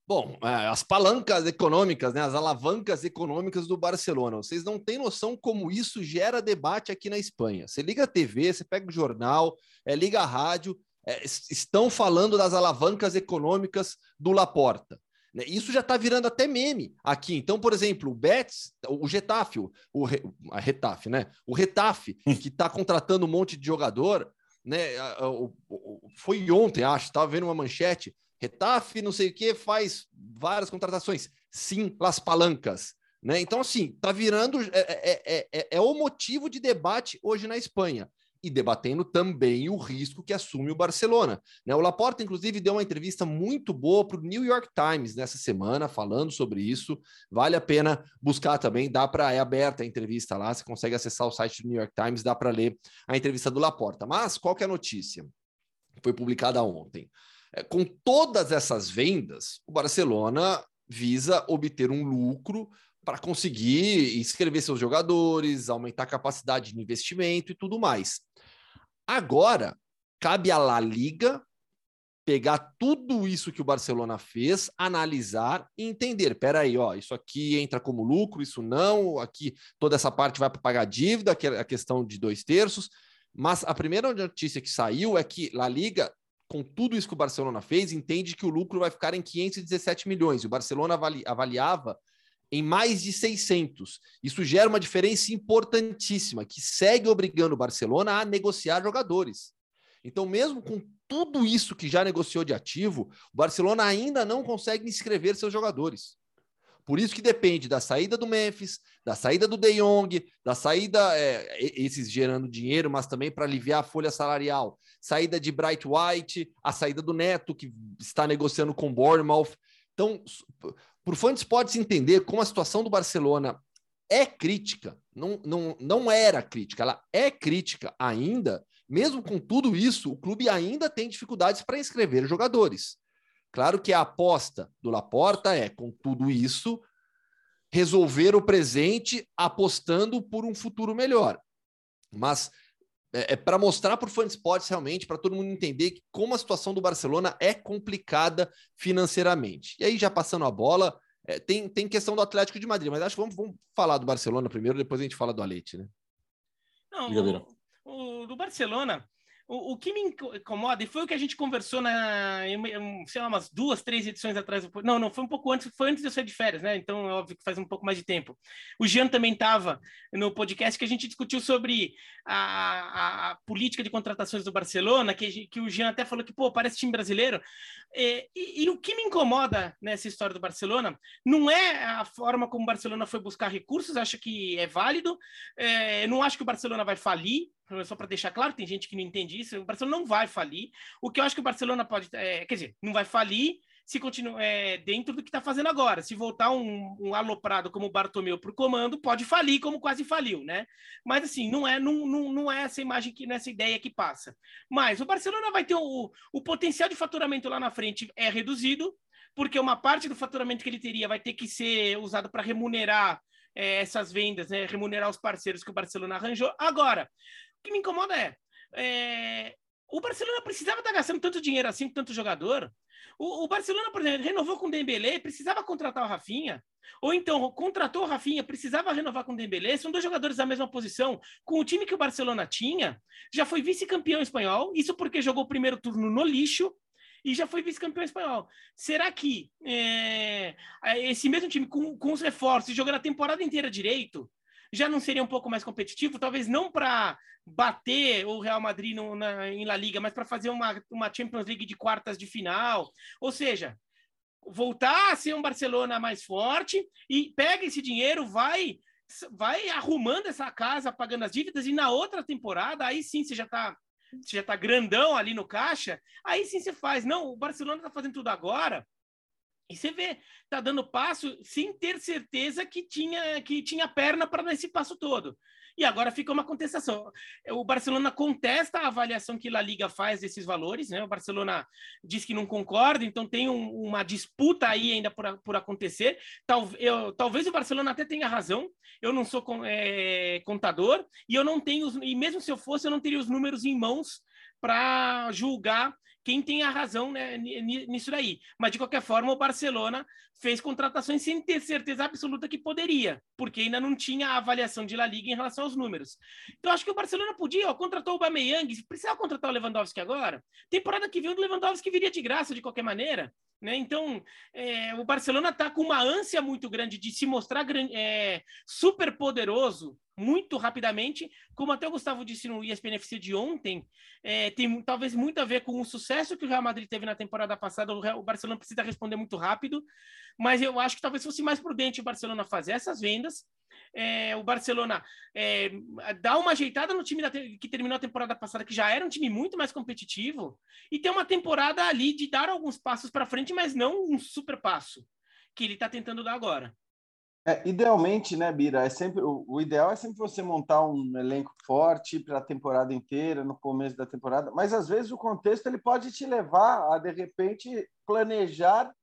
Bom, é, as palancas econômicas, né, as alavancas econômicas do Barcelona. Vocês não têm noção como isso gera debate aqui na Espanha. Você liga a TV, você pega o jornal, é, liga a rádio, é, estão falando das alavancas econômicas do Laporta. Né? Isso já está virando até meme aqui. Então, por exemplo, o Betis, o Getafe, o, a Retafe, né? O Retafe, que está contratando um monte de jogador, né? Foi ontem, acho, estava vendo uma manchete. Retafe, não sei o que, faz várias contratações. Sim, Las Palancas. Né? Então, assim, tá virando. É, é, é, é, o motivo de debate hoje na Espanha. E debatendo também o risco que assume o Barcelona. Né? O Laporta, inclusive, deu uma entrevista muito boa para o New York Times nessa semana, falando sobre isso. Vale a pena buscar também, dá para. É aberta a entrevista lá, você consegue acessar o site do New York Times, dá para ler a entrevista do Laporta. Mas qual que é a notícia? Foi publicada ontem. É, com todas essas vendas, o Barcelona visa obter um lucro para conseguir inscrever seus jogadores, aumentar a capacidade de investimento e tudo mais. Agora, cabe à La Liga pegar tudo isso que o Barcelona fez, analisar e entender. Peraí, ó, isso aqui entra como lucro, isso não, aqui toda essa parte vai para pagar dívida, que é a questão de dois terços. Mas a primeira notícia que saiu é que La Liga, com tudo isso que o Barcelona fez, entende que o lucro vai ficar em 517 milhões. O Barcelona avali avaliava em mais de 600. Isso gera uma diferença importantíssima, que segue obrigando o Barcelona a negociar jogadores. Então, mesmo com tudo isso que já negociou de ativo, o Barcelona ainda não consegue inscrever seus jogadores. Por isso que depende da saída do Memphis, da saída do De Jong, da saída, é, esses gerando dinheiro, mas também para aliviar a folha salarial, saída de Bright White, a saída do Neto, que está negociando com Bournemouth. Então, para o Fantes pode se entender como a situação do Barcelona é crítica, não, não, não era crítica, ela é crítica ainda, mesmo com tudo isso, o clube ainda tem dificuldades para inscrever jogadores. Claro que a aposta do Laporta é, com tudo isso, resolver o presente apostando por um futuro melhor. Mas é, é para mostrar para o Fan Sports realmente, para todo mundo entender que como a situação do Barcelona é complicada financeiramente. E aí, já passando a bola, é, tem, tem questão do Atlético de Madrid, mas acho que vamos, vamos falar do Barcelona primeiro, depois a gente fala do Alete, né? Não, o, o, do Barcelona, o, o, que me incomoda, e foi o que a gente conversou na, sei lá, umas duas, três edições atrás. Não, não, foi um pouco antes, foi antes de eu sair de férias, né? Então é óbvio que faz um pouco mais de tempo. O Jean também estava no podcast que a gente discutiu sobre a, a, política de contratações do Barcelona, que, que o Jean até falou que, pô, parece time brasileiro. E, e, e o que me incomoda nessa história do Barcelona não é a forma como o Barcelona foi buscar recursos, acho que é válido. É, não acho que o Barcelona vai falir, só para deixar claro, tem gente que não entende isso, o Barcelona não vai falir. O que eu acho que o Barcelona pode, é, quer dizer, não vai falir se continuar é, dentro do que está fazendo agora. Se voltar um, um aloprado como o Bartomeu para o comando, pode falir como quase faliu, né? Mas assim, não é, não, não, não é essa imagem que nessa ideia que passa. Mas o Barcelona vai ter o, o potencial de faturamento lá na frente é reduzido, porque uma parte do faturamento que ele teria vai ter que ser usado para remunerar é, essas vendas, né? remunerar os parceiros que o Barcelona arranjou. Agora, que me incomoda é, é o Barcelona precisava estar gastando tanto dinheiro assim com tanto jogador. O, o, Barcelona, por exemplo, renovou com o Dembélé, precisava contratar o Rafinha. Ou então, contratou o Rafinha, precisava renovar com o Dembélé. São dois jogadores da mesma posição. Com o time que o Barcelona tinha, já foi vice-campeão espanhol. Isso porque jogou o primeiro turno no lixo e já foi vice-campeão espanhol. Será que é, esse mesmo time, com, com os reforços, jogando a temporada inteira direito, já não seria um pouco mais competitivo, talvez não para bater o Real Madrid no, na, em La Liga, mas para fazer uma, uma Champions League de quartas de final. Ou seja, voltar a ser um Barcelona mais forte e pega esse dinheiro, vai vai arrumando essa casa, pagando as dívidas, e na outra temporada, aí sim você já está você já tá grandão ali no caixa, aí sim você faz. Não, o Barcelona está fazendo tudo agora e você vê, tá dando passo sem ter certeza que tinha que tinha perna para dar esse passo todo. E agora fica uma contestação. O Barcelona contesta a avaliação que a Liga faz desses valores, né? O Barcelona diz que não concorda, então tem um, uma disputa aí ainda por, por acontecer. Tal, eu, talvez o Barcelona até tenha razão. Eu não sou é, contador e eu não tenho, e mesmo se eu fosse, eu não teria os números em mãos para julgar quem tem a razão né, nisso daí. Mas, de qualquer forma, o Barcelona fez contratações sem ter certeza absoluta que poderia, porque ainda não tinha a avaliação de La Liga em relação aos números. Então, acho que o Barcelona podia, ó, contratou o Bameyang, precisava contratar o Lewandowski agora. Temporada que vem, o Lewandowski viria de graça, de qualquer maneira. Né? Então, é, o Barcelona está com uma ânsia muito grande de se mostrar é, super poderoso muito rapidamente, como até o Gustavo disse no ESPN FC de ontem, é, tem talvez muito a ver com o sucesso que o Real Madrid teve na temporada passada. O, Real, o, Barcelona precisa responder muito rápido, mas eu acho que talvez fosse mais prudente o Barcelona fazer essas vendas. É, o Barcelona é, dá uma ajeitada no time da, que terminou a temporada passada, que já era um time muito mais competitivo, e tem uma temporada ali de dar alguns passos para frente, mas não um super passo que ele está tentando dar agora. É, idealmente, né, Bira? É sempre o, o, ideal é sempre você montar um elenco forte para a temporada inteira, no começo da temporada. Mas às vezes o contexto ele pode te levar a de repente planejar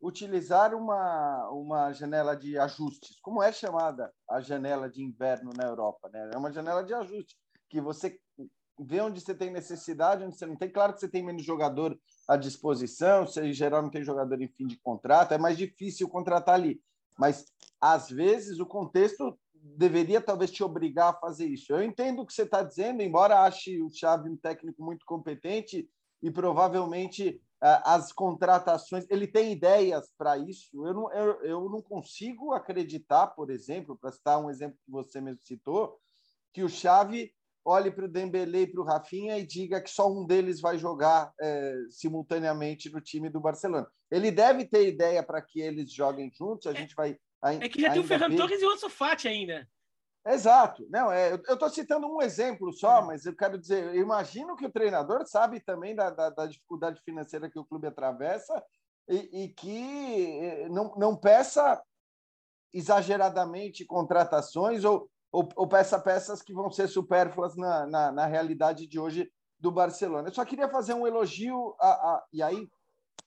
utilizar uma uma janela de ajustes, como é chamada a janela de inverno na Europa, né? É uma janela de ajuste que você vê onde você tem necessidade, onde você não tem. Claro que você tem menos jogador à disposição, você em geral não tem jogador em fim de contrato, é mais difícil contratar ali mas às vezes o contexto deveria talvez te obrigar a fazer isso. Eu entendo o que você está dizendo, embora ache o Xavi um técnico muito competente e provavelmente as contratações, ele tem ideias para isso. Eu não, eu, eu não consigo acreditar, por exemplo, para citar um exemplo que você mesmo citou, que o Xavi olhe para o Dembélé e para o Rafinha e diga que só um deles vai jogar é, simultaneamente no time do Barcelona. Ele deve ter ideia para que eles joguem juntos. A é, gente vai. É que já tem o Ferran ver... Torres e o Ansu Fati ainda. Exato. Não, é, eu estou citando um exemplo só, é. mas eu quero dizer, eu imagino que o treinador sabe também da, da, da dificuldade financeira que o clube atravessa e, e que eh, não, não peça exageradamente contratações ou, ou, ou peça peças que vão ser supérfluas na, na, na, realidade de hoje do Barcelona. Eu só queria fazer um elogio, a, a, e aí,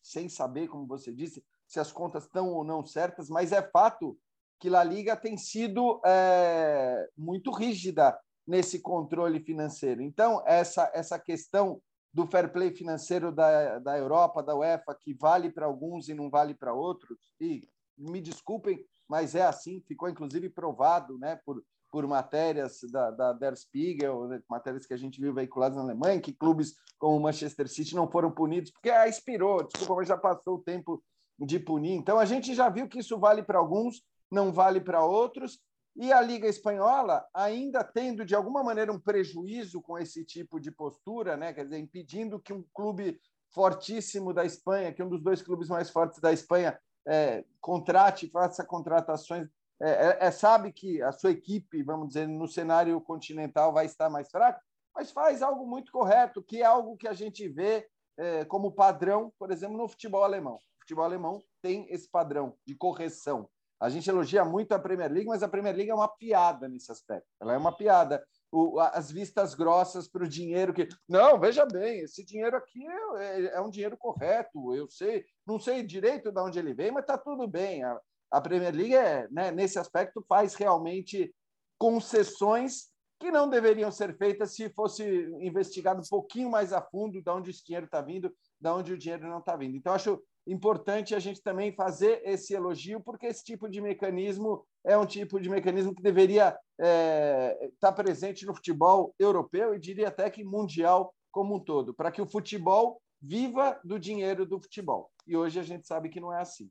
sem saber, como você disse, se as contas estão ou não certas, mas é fato que La Liga tem sido é, muito rígida nesse controle financeiro. Então, essa, essa questão do fair play financeiro da, da Europa, da UEFA, que vale para alguns e não vale para outros, e me desculpem, mas é assim, ficou inclusive provado né, por por matérias da, da Der Spiegel, né, matérias que a gente viu veiculadas na Alemanha, que clubes como o Manchester City não foram punidos, porque ah, expirou, desculpa, mas já passou o tempo de punir. Então, a gente já viu que isso vale para alguns, não vale para outros, e a Liga Espanhola, ainda tendo de alguma maneira um prejuízo com esse tipo de postura, né? quer dizer, impedindo que um clube fortíssimo da Espanha, que é um dos dois clubes mais fortes da Espanha, é, contrate, faça contratações é, é, é, sabe que a sua equipe, vamos dizer, no cenário continental vai estar mais fraca, mas faz algo muito correto, que é algo que a gente vê é, como padrão, por exemplo, no futebol alemão. Futebol alemão tem esse padrão de correção. A gente elogia muito a Premier League, mas a Premier League é uma piada nesse aspecto. Ela é uma piada. O, as vistas grossas para o dinheiro que. Não, veja bem, esse dinheiro aqui é, é, é, um dinheiro correto. Eu sei, não sei direito de onde ele vem, mas está tudo bem. A, a Premier League, é, né, nesse aspecto, faz realmente concessões que não deveriam ser feitas se fosse investigado um pouquinho mais a fundo de onde esse dinheiro está vindo, de onde o dinheiro não está vindo. Então, acho importante a gente também fazer esse elogio, porque esse tipo de mecanismo é um tipo de mecanismo que deveria estar é, tá presente no futebol europeu e diria até que mundial como um todo, para que o futebol viva do dinheiro do futebol. E hoje a gente sabe que não é assim.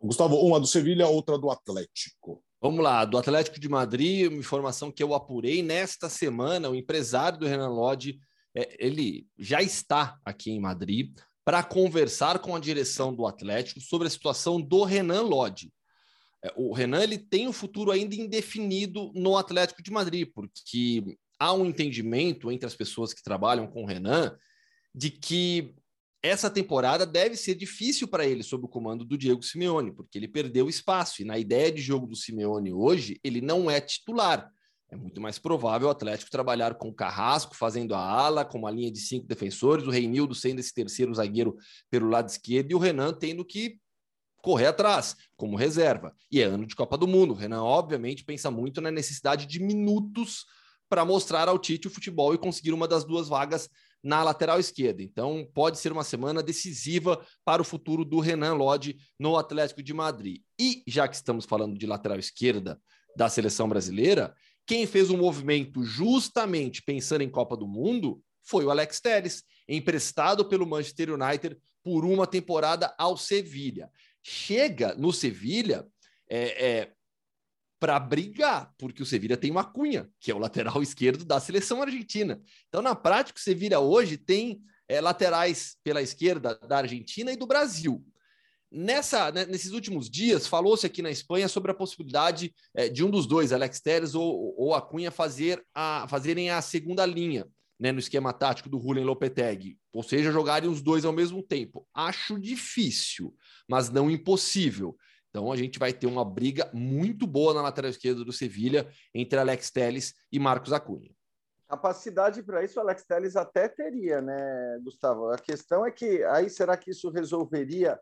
Gustavo, uma do Sevilha, outra do Atlético. Vamos lá, do Atlético de Madrid, uma informação que eu apurei nesta semana, o empresário do Renan Lodge, é, ele já está aqui em Madrid para conversar com a direção do Atlético sobre a situação do Renan Lodge. É, o Renan ele tem um futuro ainda indefinido no Atlético de Madrid, porque há um entendimento entre as pessoas que trabalham com o Renan de que essa temporada deve ser difícil para ele sob o comando do Diego Simeone, porque ele perdeu espaço e na ideia de jogo do Simeone hoje, ele não é titular. É muito mais provável o Atlético trabalhar com o Carrasco fazendo a ala, com uma linha de cinco defensores, o Reinildo sendo esse terceiro zagueiro pelo lado esquerdo e o Renan tendo que correr atrás, como reserva. E é ano de Copa do Mundo. O Renan, obviamente, pensa muito na necessidade de minutos para mostrar ao Tite o futebol e conseguir uma das duas vagas na lateral esquerda. Então, pode ser uma semana decisiva para o futuro do Renan Lodge no Atlético de Madrid. E já que estamos falando de lateral esquerda da seleção brasileira, quem fez um movimento justamente pensando em Copa do Mundo foi o Alex Telles, emprestado pelo Manchester United por uma temporada ao Sevilha. Chega no Sevilha é, é, para brigar, porque o Sevilla tem uma cunha, que é o lateral esquerdo da seleção argentina. Então, na prática, o Sevilla hoje tem é, laterais pela esquerda da Argentina e do Brasil. Nessa, né, nesses últimos dias, falou-se aqui na Espanha sobre a possibilidade é, de um dos dois, Alex Telles ou, ou a Cunha, fazer a, fazerem a segunda linha né, no esquema tático do Julian Lopetegui, ou seja, jogarem os dois ao mesmo tempo. Acho difícil, mas não impossível. Então a gente vai ter uma briga muito boa na lateral esquerda do Sevilha entre Alex Telles e Marcos Acunha. Capacidade para isso o Alex Telles até teria, né, Gustavo? A questão é que aí será que isso resolveria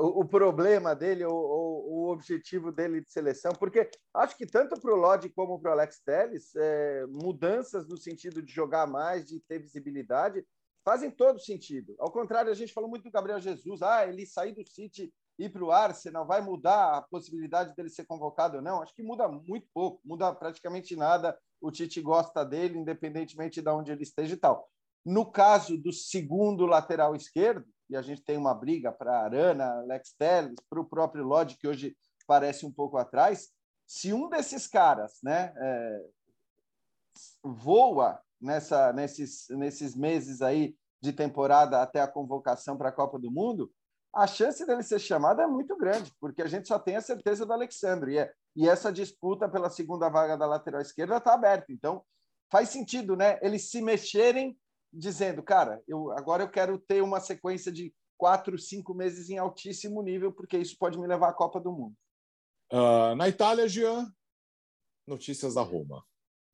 o, o, problema dele ou, o objetivo dele de seleção? Porque acho que tanto para o Lodi como para o Alex Telles, é, mudanças no sentido de jogar mais, de ter visibilidade, fazem todo sentido. Ao contrário, a gente falou muito do Gabriel Jesus, ah, ele sair do City ir para o Arsenal vai mudar a possibilidade dele ser convocado ou não? Acho que muda muito pouco, muda praticamente nada. O Tite gosta dele, independentemente de onde ele esteja e tal. No caso do segundo lateral esquerdo, e a gente tem uma briga para Arana, Alex Telles, para o próprio Lodge, que hoje parece um pouco atrás, se um desses caras né, é, voa nessa, nesses, nesses meses aí de temporada até a convocação para a Copa do Mundo, a chance dele ser chamado é muito grande, porque a gente só tem a certeza do Alexandre. E, é, e essa disputa pela segunda vaga da lateral esquerda está aberta. Então, faz sentido, né? Eles se mexerem dizendo, cara, eu, agora eu quero ter uma sequência de quatro, cinco meses em altíssimo nível, porque isso pode me levar à Copa do Mundo. Uh, na Itália, Jean, notícias da Roma.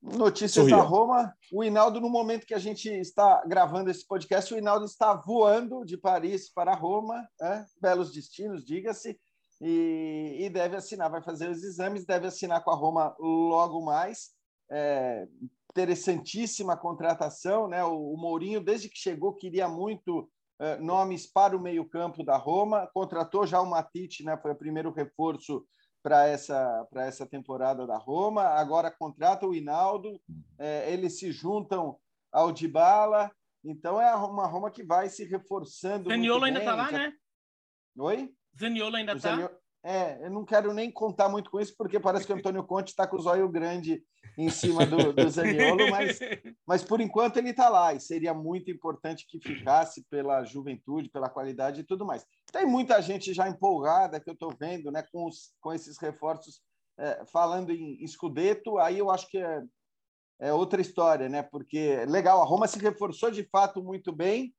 Notícias Sorria. da Roma. O Hinaldo, no momento que a gente está gravando esse podcast, o Hinaldo está voando de Paris para Roma, né? belos destinos, diga-se, e, e, deve assinar, vai fazer os exames, deve assinar com a Roma logo mais. É, interessantíssima contratação, né? O, o, Mourinho, desde que chegou, queria muito é, nomes para o meio-campo da Roma, contratou já o Matite, né? Foi o primeiro reforço para essa, para essa temporada da Roma. Agora contrata o Hinaldo, é, eles se juntam ao Dybala. Então é uma Roma que vai se reforçando. Zaniolo ainda está lá, né? Oi? Zaniolo ainda está. É, eu não quero nem contar muito com isso, porque parece que o Antônio Conte está com o zóio grande em cima do, do Zaniolo, mas, mas por enquanto ele está lá e seria muito importante que ficasse pela juventude, pela qualidade e tudo mais. Tem muita gente já empolgada que eu estou vendo né, com, os, com esses reforços é, falando em, Scudetto, aí eu acho que é, é outra história, né? Porque legal, a Roma se reforçou de fato muito bem,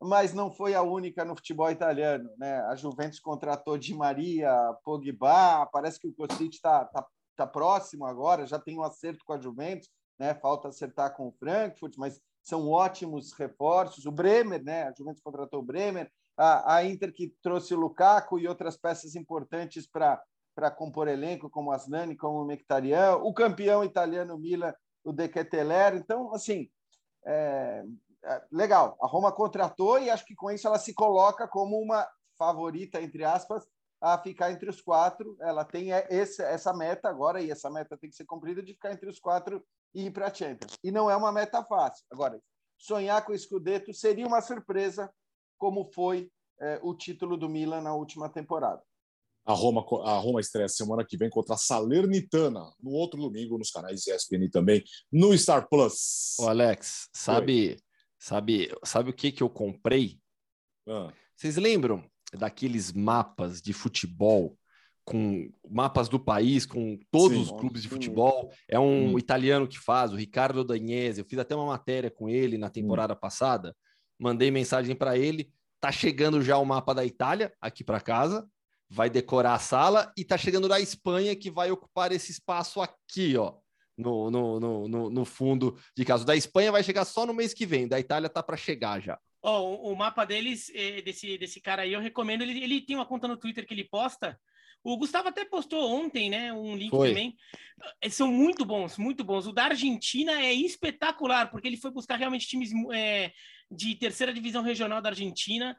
mas não foi a única no futebol italiano. Né? A Juventus contratou Di Maria, Pogba, parece que o Kostic está tá, tá próximo agora, já tem um acerto com a Juventus, né? falta acertar com o Frankfurt, mas são ótimos reforços. O Bremer, né? a Juventus contratou o Bremer, a, a Inter que trouxe o Lukaku e outras peças importantes para compor elenco, como Asnani, como o o campeão italiano Milan, o De Ketelaere. Então, assim, é, legal, a Roma contratou e acho que com isso ela se coloca como uma favorita, entre aspas, a ficar entre os quatro. Ela tem esse, essa meta agora, e essa meta tem que ser cumprida, de ficar entre os quatro e ir para a Champions. E não é uma meta fácil. Agora, sonhar com o Scudetto seria uma surpresa, como foi é, o título do Milan na última temporada. A Roma, a Roma estreia semana que vem contra a Salernitana, no outro domingo, nos canais ESPN também, no Star Plus. O Alex, sabe, Oi. Sabe, sabe o que, que eu comprei? Ah. Vocês lembram daqueles mapas de futebol com mapas do país, com todos sim, os clubes de futebol. É um hum. italiano que faz, o Ricardo Dagnese. Eu fiz até uma matéria com ele na temporada hum. passada. Mandei mensagem para ele. Tá chegando já o mapa da Itália aqui para casa. Vai decorar a sala e tá chegando da Espanha que vai ocupar esse espaço aqui, ó no, no, no, no, fundo de caso. Da Espanha vai chegar só no mês que vem, da Itália tá para chegar já. Oh, o mapa deles, eh, desse, desse cara aí, eu recomendo. Ele, ele tem uma conta no Twitter que ele posta. O Gustavo até postou ontem, né? Um link foi. também. Eh, são muito bons, muito bons. O da Argentina é espetacular, porque ele foi buscar realmente times é, de terceira divisão regional da Argentina.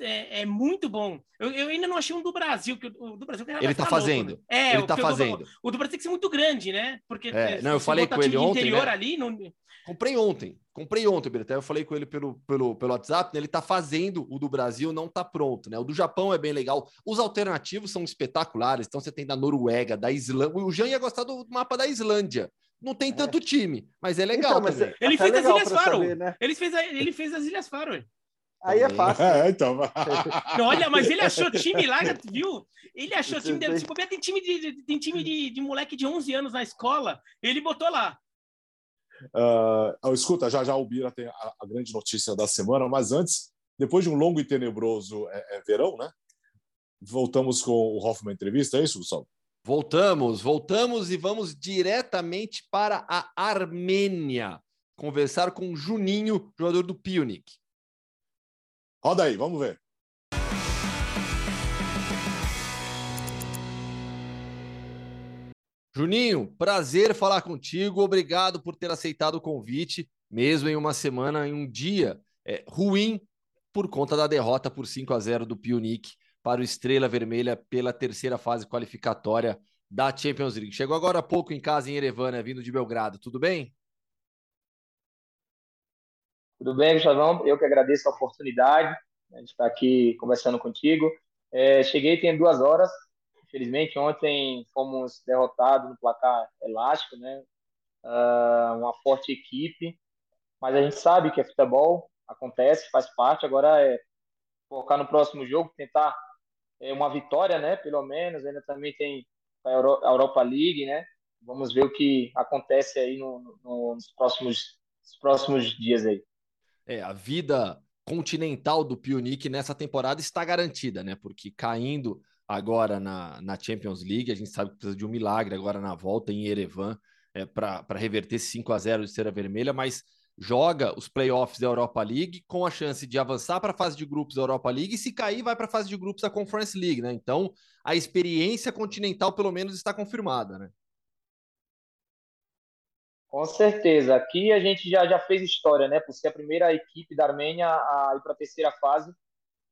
É, é muito bom. Eu, eu, ainda não achei um do Brasil, que o do Brasil ele está fazendo. Louco, né? É, ele está fazendo. Do, o do Brasil tem que ser muito grande, né? Porque é, não, eu falei com ele ontem. Né? Ali, não... Comprei ontem, comprei ontem, Até eu falei com ele pelo, pelo, pelo WhatsApp, né? ele está fazendo o do Brasil, não está pronto, né? O do Japão é bem legal. Os alternativos são espetaculares. Então você tem da Noruega, da Islândia. O Jean ia gostar do mapa da Islândia. Não tem tanto é. time, mas é legal então, mas também. Ele fez as Ilhas Faro. Saber, né? ele, fez a, ele fez as Ilhas Faro. Aí é fácil. É, então. Olha, mas ele achou time lá, viu? Ele achou time dele. Se bobear, tem time, de, tem time de, de moleque de 11 anos na escola. Ele botou lá. Uh, escuta, já já o Bira tem a, a, grande notícia da semana, mas antes, depois de um longo e tenebroso é, é verão, né? Voltamos com o Hoffman entrevista, é isso, Gustavo? Voltamos, voltamos e vamos diretamente para a Armênia conversar com Juninho, jogador do Pionik. Roda aí, vamos ver. Juninho, prazer falar contigo. Obrigado por ter aceitado o convite, mesmo em uma semana, em um dia é, ruim por conta da derrota por 5 a 0 do Pionik para o Estrela Vermelha pela terceira fase qualificatória da Champions League. Chegou agora há pouco em casa em Erevan, né, vindo de Belgrado. Tudo bem? Tudo bem, Gustavão? Eu que agradeço a oportunidade né, de estar aqui conversando contigo. É, cheguei tem duas horas. Infelizmente, ontem fomos derrotados no placar elástico, né? Uh, uma forte equipe, mas a gente sabe que é futebol, acontece, faz parte. Agora é focar no próximo jogo, tentar uma vitória, né? Pelo menos. Ainda também tem a Europa League, né? Vamos ver o que acontece aí no, no, nos próximos, nos próximos dias aí. É, a vida continental do Pionic nessa temporada está garantida, né? Porque caindo agora na, na Champions League, a gente sabe que precisa de um milagre agora na volta em Erevan é, para reverter 5 a 0 de Cera Vermelha, mas joga os playoffs da Europa League com a chance de avançar para a fase de grupos da Europa League e se cair vai para a fase de grupos da Conference League, né? Então a experiência continental pelo menos está confirmada, né? Com certeza. Aqui a gente já, já fez história, né? Por ser a primeira equipe da Armênia a ir para a terceira fase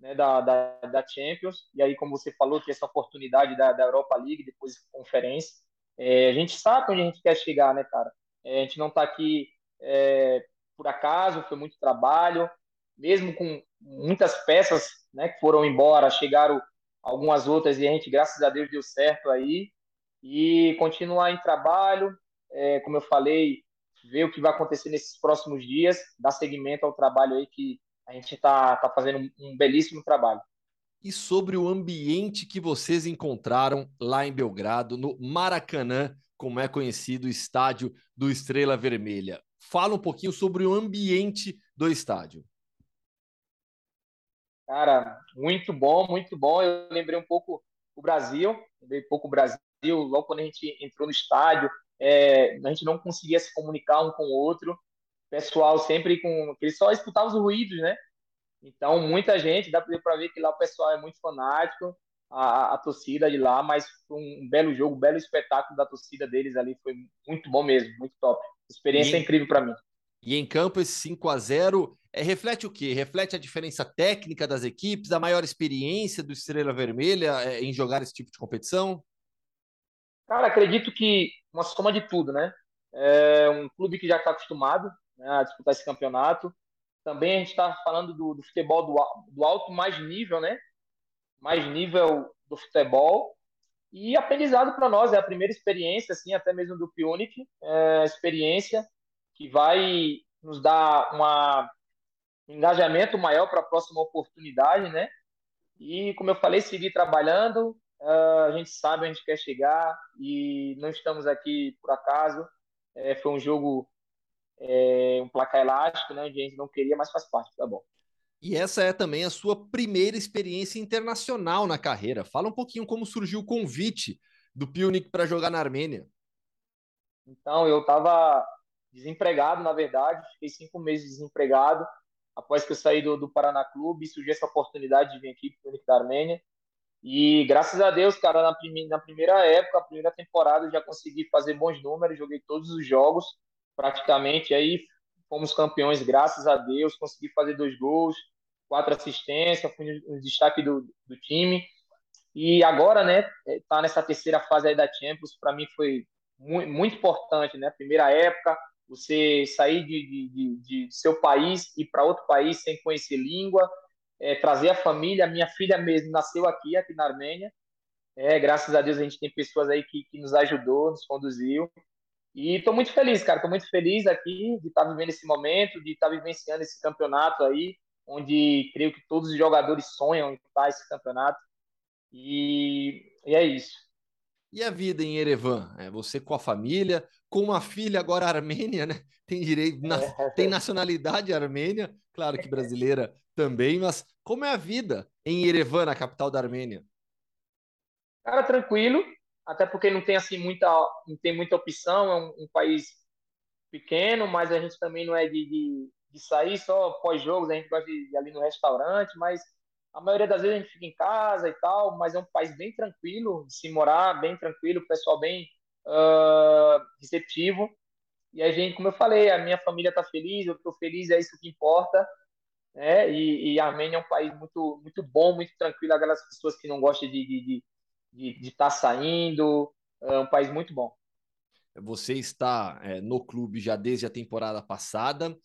né, da, da, da, Champions. E aí, como você falou, ter essa oportunidade da, da Europa League, depois conferência. É, a gente sabe onde a gente quer chegar, né, cara? É, a gente não está aqui é, por acaso, foi muito trabalho, mesmo com muitas peças né, que foram embora, chegaram algumas outras e a gente, graças a Deus, deu certo aí. E continuar em trabalho, é, como eu falei, ver o que vai acontecer nesses próximos dias, dar seguimento ao trabalho aí que a gente está tá fazendo um, belíssimo trabalho. E sobre o ambiente que vocês encontraram lá em Belgrado, no Maracanã, como é conhecido o estádio do Estrela Vermelha. Fala um pouquinho sobre o ambiente do estádio. Cara, muito bom, muito bom. Eu lembrei um pouco o Brasil, lembrei um pouco o Brasil, logo quando a gente entrou no estádio, é, a gente não conseguia se comunicar um com o outro, pessoal sempre com. Eles só escutavam os ruídos, né? Então, muita gente, dá para ver que lá o pessoal é muito fanático, a, a, torcida de lá, mas foi um belo jogo, um belo espetáculo da torcida deles ali, foi muito bom mesmo, muito top. Experiência e, incrível para mim. E em campo, esse 5 a 0 é, reflete o quê? Reflete a diferença técnica das equipes, a maior experiência do Estrela Vermelha é, em jogar esse tipo de competição? Cara, acredito que uma soma de tudo, né? É um clube que já está acostumado né, a disputar esse campeonato. Também a gente está falando do, do futebol do, do, alto mais nível, né? Mais nível do futebol. E aprendizado para nós, é a primeira experiência, assim, até mesmo do Pionic, é, experiência que vai nos dar uma, um engajamento maior para a próxima oportunidade, né? E, como eu falei, seguir trabalhando, Uh, a gente sabe onde quer chegar e não estamos aqui por acaso. É, foi um jogo, é, um placar elástico, né? A gente não queria, mas faz parte, tá bom. E essa é também a sua primeira experiência internacional na carreira. Fala um pouquinho como surgiu o convite do Pionic para jogar na Armênia. Então, eu estava desempregado, na verdade, fiquei cinco meses desempregado. Após que eu saí do, do Paraná Clube, surgiu essa oportunidade de vir aqui para o Pionic da Armênia. E graças a Deus, cara, na, na primeira época, a primeira temporada, eu já consegui fazer bons números, joguei todos os jogos praticamente. Aí fomos campeões, graças a Deus, consegui fazer dois gols, quatro assistências, fui no destaque do, do time. E agora, né, tá nessa terceira fase aí da Champions, para mim foi muito, muito importante, né? Primeira época, você sair de, de, de, de seu país e para outro país sem conhecer língua, é, trazer a família. Minha filha mesmo nasceu aqui, aqui na Armênia. É, graças a Deus a gente tem pessoas aí que, que nos ajudou, nos conduziu. E estou muito feliz, cara. Estou muito feliz aqui de estar tá vivendo esse momento, de estar tá vivenciando esse campeonato aí, onde creio que todos os jogadores sonham em estar esse campeonato. E, e é isso. E a vida em Erevan? É você com a família, com uma filha agora armênia, né? Tem direito, na, é. tem nacionalidade armênia, claro que brasileira também, mas como é a vida em Erevan, na capital da Armênia? Cara, tranquilo, até porque não tem assim muita, não tem muita opção, é um, um país pequeno, mas a gente também não é de, de, de sair só pós-jogos, a gente gosta de ir ali no restaurante, mas a maioria das vezes a gente fica em casa e tal, mas é um país bem tranquilo de se morar, bem tranquilo, o pessoal bem uh, receptivo. E a gente, como eu falei, a minha família está feliz, eu estou feliz, é isso que importa. Né? E, e, a Armênia é um país muito, muito bom, muito tranquilo, aquelas pessoas que não gostam de estar de, de, de, tá saindo, é um país muito bom. Você está é, no clube já desde a temporada passada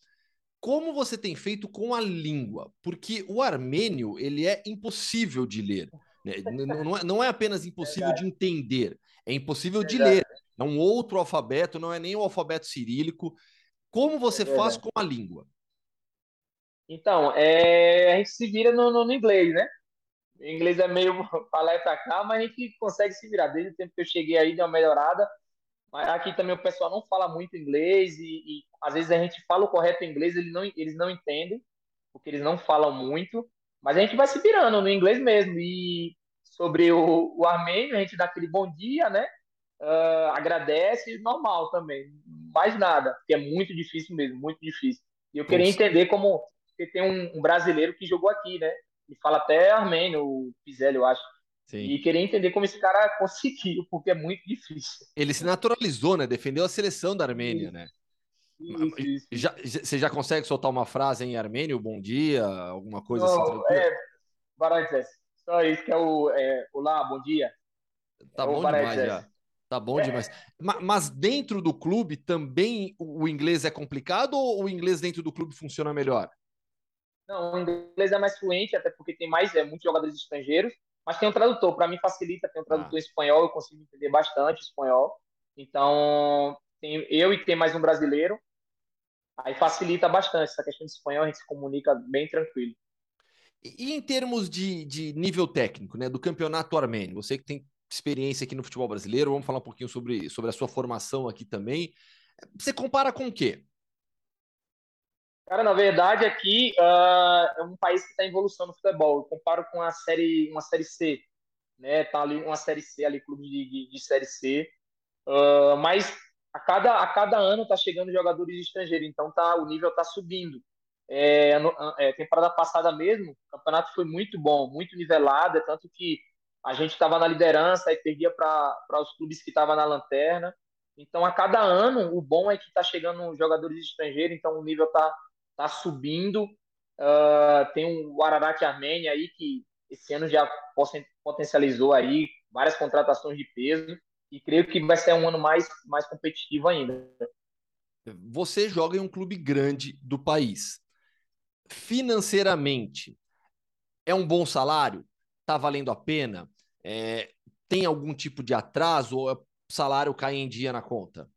como você tem feito com a língua? Porque o armênio ele é impossível de ler. Né? Não, é, não é apenas impossível Verdade. de entender, é impossível Verdade. de ler. É um outro alfabeto, não é nem o alfabeto cirílico. Como você é faz com a língua? Então, é, a gente se vira no, no, no inglês, né? O inglês é meio para lá e para cá, mas a gente consegue se virar. Desde o tempo que eu cheguei aí, deu uma melhorada. Mas aqui também o pessoal não fala muito inglês e, e às vezes a gente fala o correto inglês, eles não, eles não entendem, porque eles não falam muito. Mas a gente vai se virando no inglês mesmo. E sobre o, o armênio, a gente dá aquele bom dia, né? Uh, agradece, normal também. Mais nada, porque é muito difícil mesmo, muito difícil. E eu queria entender como porque tem um, um, brasileiro que jogou aqui, né? E fala até armênio, o Pizelli, eu acho. Sim. E queria entender como esse cara conseguiu, porque é muito difícil. Ele se naturalizou, né? Defendeu a seleção da Armênia, né? Isso, isso. Já, você já consegue soltar uma frase em armênio? Bom dia, alguma coisa assim, Não, assim? É, Barantes, só isso que é o é, Olá, bom dia. Tá é bom demais já. Tá bom é. demais. Mas dentro do clube também o inglês é complicado ou o inglês dentro do clube funciona melhor? Não, o inglês é mais fluente, até porque tem mais é, muitos jogadores estrangeiros. Mas tem um tradutor, para mim facilita, tem um tradutor ah. espanhol, eu consigo entender bastante espanhol. Então, tem eu e tem mais um brasileiro. Aí facilita bastante essa questão de espanhol, a gente se comunica bem tranquilo. E, em termos de, de nível técnico, né, do campeonato armênio, você que tem experiência aqui no futebol brasileiro, vamos falar um pouquinho sobre, sobre a sua formação aqui também. Você compara com o quê? Cara, na verdade, aqui uh, é um país que está em evolução no futebol. Eu comparo com a série, uma série C, né? Tá ali uma série C ali, clube de, de, de série C. Uh, mas a cada, a cada ano está chegando jogadores estrangeiros, então tá, o nível está subindo. É, é, temporada passada mesmo, o campeonato foi muito bom, muito nivelado, é tanto que a gente estava na liderança e perdia para os clubes que estavam na lanterna. Então, a cada ano, o bom é que está chegando jogadores estrangeiros, então o nível está está subindo. Uh, tem o Ararat Armênia aí, que esse ano já potencializou aí várias contratações de peso e creio que vai ser um ano mais, mais competitivo ainda. Você joga em um clube grande do país. Financeiramente, é um bom salário? Está valendo a pena? É, tem algum tipo de atraso ou o salário cai em dia na conta?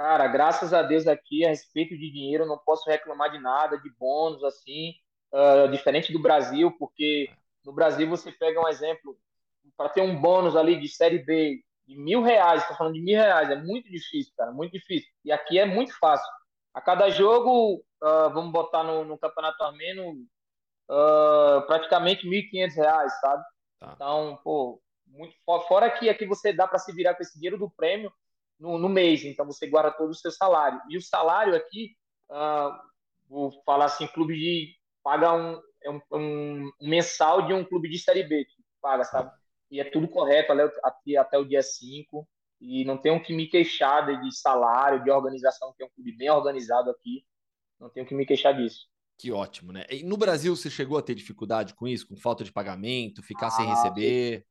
Cara, graças a Deus aqui, a respeito de dinheiro, não posso reclamar de nada, de bônus, assim, uh, diferente do Brasil, porque no Brasil você pega um exemplo, para ter um bônus ali de Série B de mil reais, estou falando de mil reais, é muito difícil, cara, muito difícil. E aqui é muito fácil. A cada jogo, uh, vamos botar no, no Campeonato Armênio, uh, praticamente R$ 1.500, sabe? Tá. Então, pô, muito fora que aqui você dá para se virar com esse dinheiro do prêmio, no, no, mês, então você guarda todo o seu salário. E o salário aqui, uh, vou falar assim, clube de paga um, é um, um, um, mensal de um clube de Série B que paga, sabe? E é tudo correto até, até o dia 5. E não tenho que me queixar de, de salário, de organização, que é um clube bem organizado aqui. não tenho que me queixar disso. Que ótimo, né? E no Brasil você chegou a ter dificuldade com isso, com falta de pagamento, ficar ah, sem receber?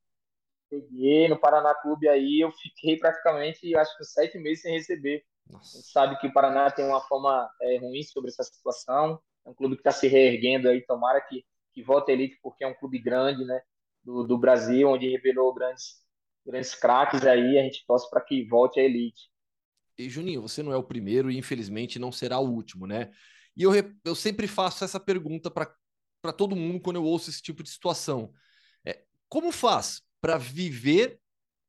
Peguei no Paraná Clube aí, eu fiquei praticamente, acho que sete meses sem receber. Nossa. A gente sabe que o Paraná tem uma forma é, ruim sobre essa situação. É um clube que está se reerguendo aí, tomara que, que volte a elite, porque é um clube grande, né? Do, do Brasil, onde revelou grandes, grandes craques aí, a gente torce para que volte a elite. E Juninho, você não é o primeiro e infelizmente não será o último, né? E eu, eu sempre faço essa pergunta para todo mundo quando eu ouço esse tipo de situação. É, como faz para viver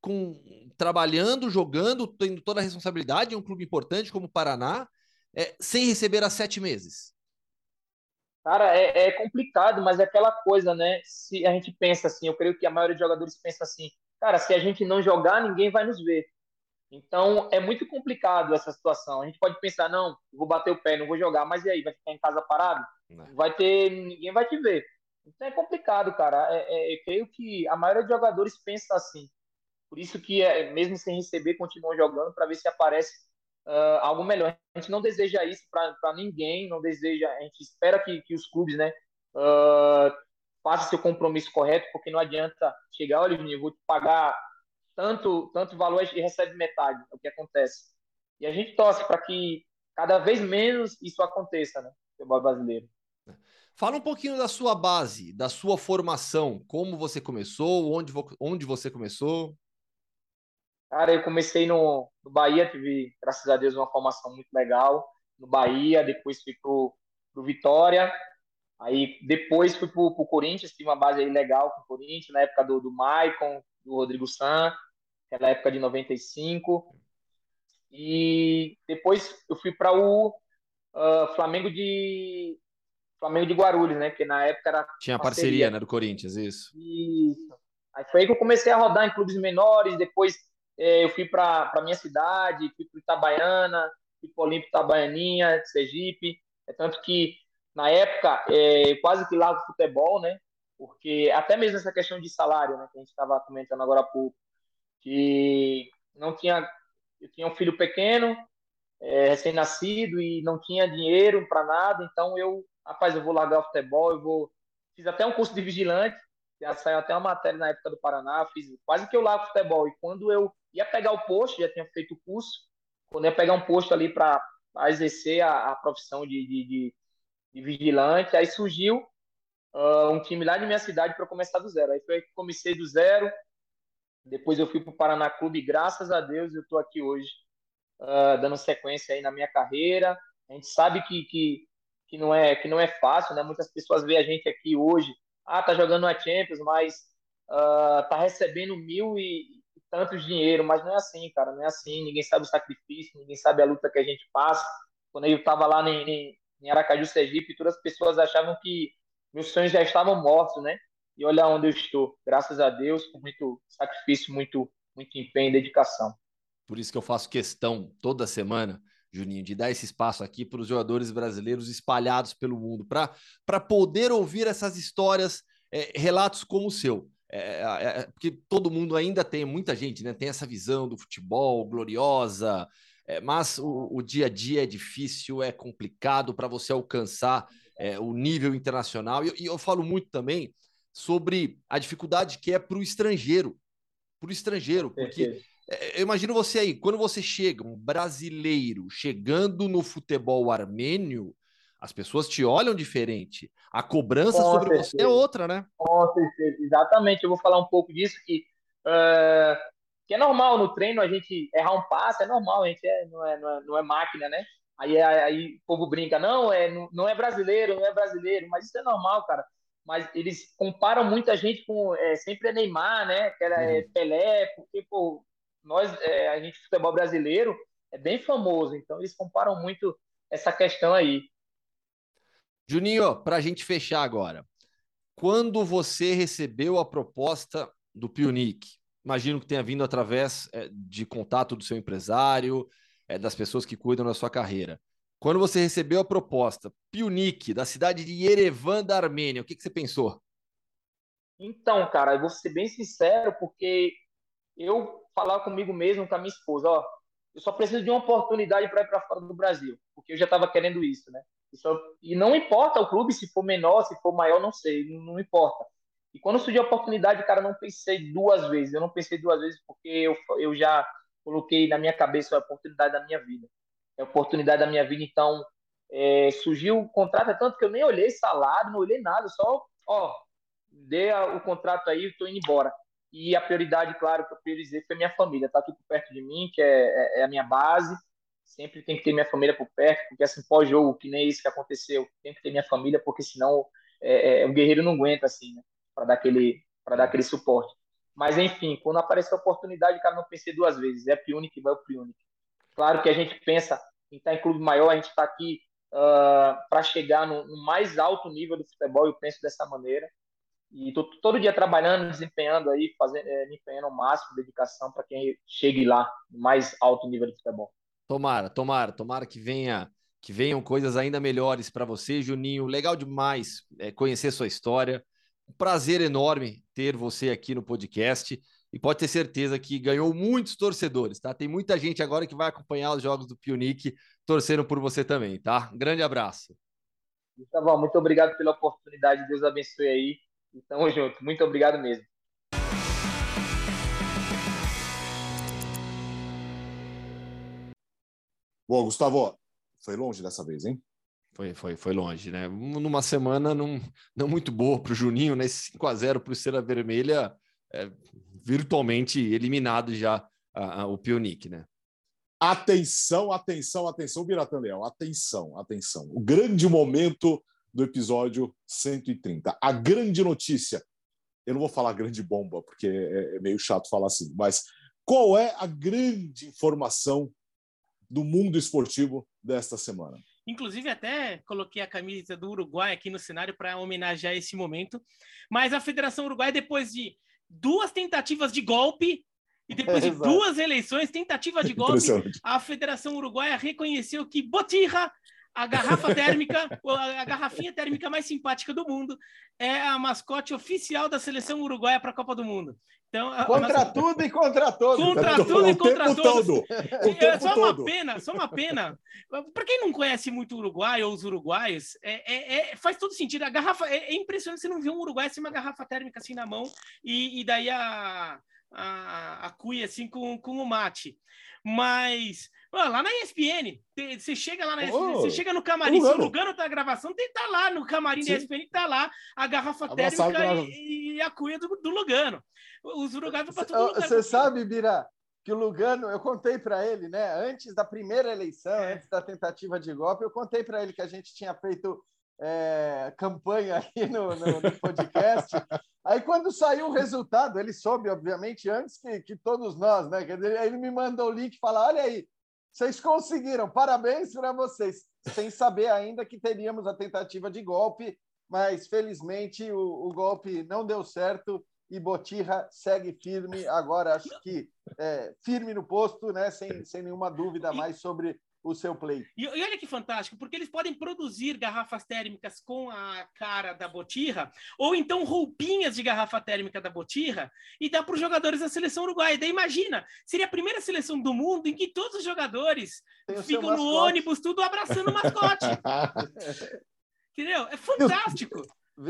com trabalhando, jogando, tendo toda a responsabilidade em um clube importante como o Paraná, é, sem receber há sete meses? Cara, é, é, complicado, mas é aquela coisa, né? Se a gente pensa assim, eu creio que a maioria dos jogadores pensa assim, cara, se a gente não jogar, ninguém vai nos ver. Então, é muito complicado essa situação. A gente pode pensar, não, vou bater o pé, não vou jogar, mas e aí, vai ficar em casa parado? Não. Vai ter, ninguém vai te ver. Então é complicado, cara. É, é, creio que a maioria dos jogadores pensa assim. Por isso que, é, mesmo sem receber, continuam jogando para ver se aparece uh, algo melhor. A gente não deseja isso para ninguém, não deseja. A gente espera que, que os clubes, né, uh, façam seu compromisso correto, porque não adianta chegar, olha, Juninho, vou te pagar tanto, tanto valor e recebe metade, é o que acontece. E a gente torce para que cada vez menos isso aconteça, né, no futebol brasileiro. Fala um pouquinho da sua base, da sua formação, como você começou, onde, onde você começou. Cara, eu comecei no, no Bahia, tive, graças a Deus, uma formação muito legal no Bahia, depois fui pro, pro Vitória, aí depois fui pro, pro Corinthians, tive uma base aí legal com o Corinthians, na época do, do Maicon, do Rodrigo San, aquela época de 95, e depois eu fui para o uh, Flamengo de Flamengo de Guarulhos, né? Porque na época era. Tinha parceria, parceria né? Do Corinthians, isso. Isso. Aí foi aí que eu comecei a rodar em clubes menores, depois é, eu fui para minha cidade, fui para Itabaiana, fui para Olímpico Itabaianinha, Sergipe. É tanto que, na época, eu quase que largo futebol, né? Porque até mesmo essa questão de salário, né? Que a gente estava comentando agora há pouco, que não tinha... Eu tinha um filho pequeno, é, recém-nascido, e não tinha dinheiro para nada, então eu rapaz, eu vou largar o futebol, eu vou. Fiz até um curso de vigilante, já saiu até uma matéria na época do Paraná, fiz quase que eu largo o futebol. E quando eu ia pegar o posto, já tinha feito o curso, quando ia pegar um posto ali para exercer a, a profissão de, de, de, de, vigilante, aí surgiu uh, um time lá de minha cidade para começar do zero. Aí foi que comecei do zero, depois eu fui para o Paraná Clube, e graças a Deus eu estou aqui hoje, uh, dando sequência aí na minha carreira. A gente sabe que, que que não é que não é fácil, né? Muitas pessoas veem a gente aqui hoje, ah, tá jogando a Champions, mas uh, tá recebendo mil e, e tantos dinheiro, mas não é assim, cara, não é assim. Ninguém sabe o sacrifício, ninguém sabe a luta que a gente passa. Quando eu estava lá em, em Aracaju, Sergipe, todas as pessoas achavam que meus sonhos já estavam mortos, né? E olha onde eu estou, graças a Deus, com muito sacrifício, muito muito empenho e dedicação. Por isso que eu faço questão toda semana Juninho, de dar esse espaço aqui para os jogadores brasileiros espalhados pelo mundo, para poder ouvir essas histórias, é, relatos como o seu. É, é, é, porque todo mundo ainda tem, muita gente né, tem essa visão do futebol gloriosa, é, mas o, o, dia a dia é difícil, é complicado para você alcançar é, o nível internacional. E, e eu falo muito também sobre a dificuldade que é para o estrangeiro, para o estrangeiro, porque eu imagino você aí, quando você chega, um brasileiro chegando no futebol armênio, as pessoas te olham diferente. A cobrança Com sobre certeza. você é outra, né? Com certeza, exatamente. Eu vou falar um pouco disso que, uh, que é normal no treino a gente errar um passe, é normal, a gente é, não, é, não, é, não é máquina, né? Aí, aí o povo brinca, não, é, não, é brasileiro, não é brasileiro, mas isso é normal, cara mas eles comparam muita gente com é, sempre é Neymar, né? Que era é, Pelé, porque pô, nós, é, a gente, futebol brasileiro, é bem famoso, então eles comparam muito essa questão aí. Juninho, para a gente fechar agora, quando você recebeu a proposta do Pionic, imagino que tenha vindo através é, de contato do seu empresário, é, das pessoas que cuidam da sua carreira. Quando você recebeu a proposta, Pionic, da cidade de Yerevan, da Armênia, o que, que você pensou? Então, cara, eu vou ser bem sincero, porque eu falar comigo mesmo, com a minha esposa, ó, eu só preciso de uma oportunidade para ir para fora do Brasil, porque eu já estava querendo isso, né? Isso, e não importa o clube, se for menor, se for maior, não sei, não importa. E quando surgiu a oportunidade, cara, não pensei duas vezes. Eu não pensei duas vezes porque eu, eu já coloquei na minha cabeça a oportunidade da minha vida. É a oportunidade da minha vida, então é, surgiu o contrato, é tanto que eu nem olhei salário, não olhei nada, só, ó, dê o contrato aí, estou indo embora. E a prioridade, claro, que eu priorizei foi minha família, tá aqui por perto de mim, que é, é, é a minha base. Sempre tem que ter minha família por perto, porque assim, pós-jogo, que nem isso que aconteceu, tem que ter minha família, porque senão é, é, o guerreiro não aguenta, assim, né? Para dar, aquele, dar aquele suporte. Mas, enfim, quando apareceu a oportunidade, cara, não pensei duas vezes. É Piunic vai o Piunic. Claro que a gente pensa em estar em clube maior, a gente está aqui uh, para chegar no, no, mais alto nível do futebol, eu penso dessa maneira. E estou todo dia trabalhando, desempenhando aí, fazendo, é, me empenhando ao máximo, dedicação para quem chegue lá, no mais alto nível do futebol. Tomara, tomara, tomara que venha que venham coisas ainda melhores para você, Juninho. Legal demais é, conhecer sua história. Um prazer enorme ter você aqui no podcast e pode ter certeza que ganhou muitos torcedores, tá? Tem muita gente agora que vai acompanhar os jogos do Pionic torcendo por você também, tá? Um grande abraço. Bom, muito obrigado pela oportunidade, Deus abençoe aí. E tamo junto, muito obrigado mesmo. Bom, Gustavo, foi longe dessa vez, hein? Foi, foi, foi longe, né? Numa semana não, não muito boa para o Juninho, né? 5 a 0 para o Cera Vermelha, é, virtualmente eliminado já a, a, o Pionic, né? Atenção, atenção, atenção, Biratã Leão, atenção, atenção. O grande momento do episódio 130. A grande notícia. Eu não vou falar grande bomba, porque é, é meio chato falar assim, mas qual é a grande informação do mundo esportivo desta semana? Inclusive, até coloquei a camisa do Uruguai aqui no cenário para homenagear esse momento. Mas a Federação Uruguai, depois de duas tentativas de golpe e depois é, de duas eleições, tentativa de golpe, a Federação Uruguaia reconheceu que Botirra, a garrafa térmica, a garrafinha térmica mais simpática do mundo, é a mascote oficial da seleção uruguaia para a Copa do Mundo. Então, contra tudo e contra todos. Contra tudo e contra todos. Todo. É só uma todo. pena, só uma pena. Para quem não conhece muito o Uruguai ou os uruguaios, é, é, é, faz todo sentido. A garrafa é, é, impressionante você não ver um uruguai sem uma garrafa térmica assim na mão e, e daí a, a, a cuia assim com, com o mate. Mas lá na ESPN, você chega lá na ESPN, oh, você chega no camarim, se o Lugano tá gravação, tem que estar tá lá no camarim Sim. da ESPN, tá lá a garrafa Abraçado térmica e, e, a cuia do, do Lugano. Os para todo Você sabe, Bira, que o Lugano, eu contei para ele, né, antes da primeira eleição, é. antes da tentativa de golpe, eu contei para ele que a gente tinha feito é, campanha aí no, no, no podcast. aí, quando saiu o resultado, ele soube, obviamente, antes que, que todos nós, né? Dizer, ele me mandou o link e falou: olha aí, vocês conseguiram, parabéns para vocês. Sem saber ainda que teríamos a tentativa de golpe, mas felizmente o, o golpe não deu certo e Botirra segue firme. Agora, acho que é, firme no posto, né? sem, sem nenhuma dúvida mais sobre o seu play. E, e, olha que fantástico, porque eles podem produzir garrafas térmicas com a cara da Botirra, ou então roupinhas de garrafa térmica da Botirra, e dá para os jogadores da seleção uruguaia. Daí imagina, seria a primeira seleção do mundo em que todos os jogadores ficam no ônibus, tudo abraçando o mascote. Entendeu? É fantástico.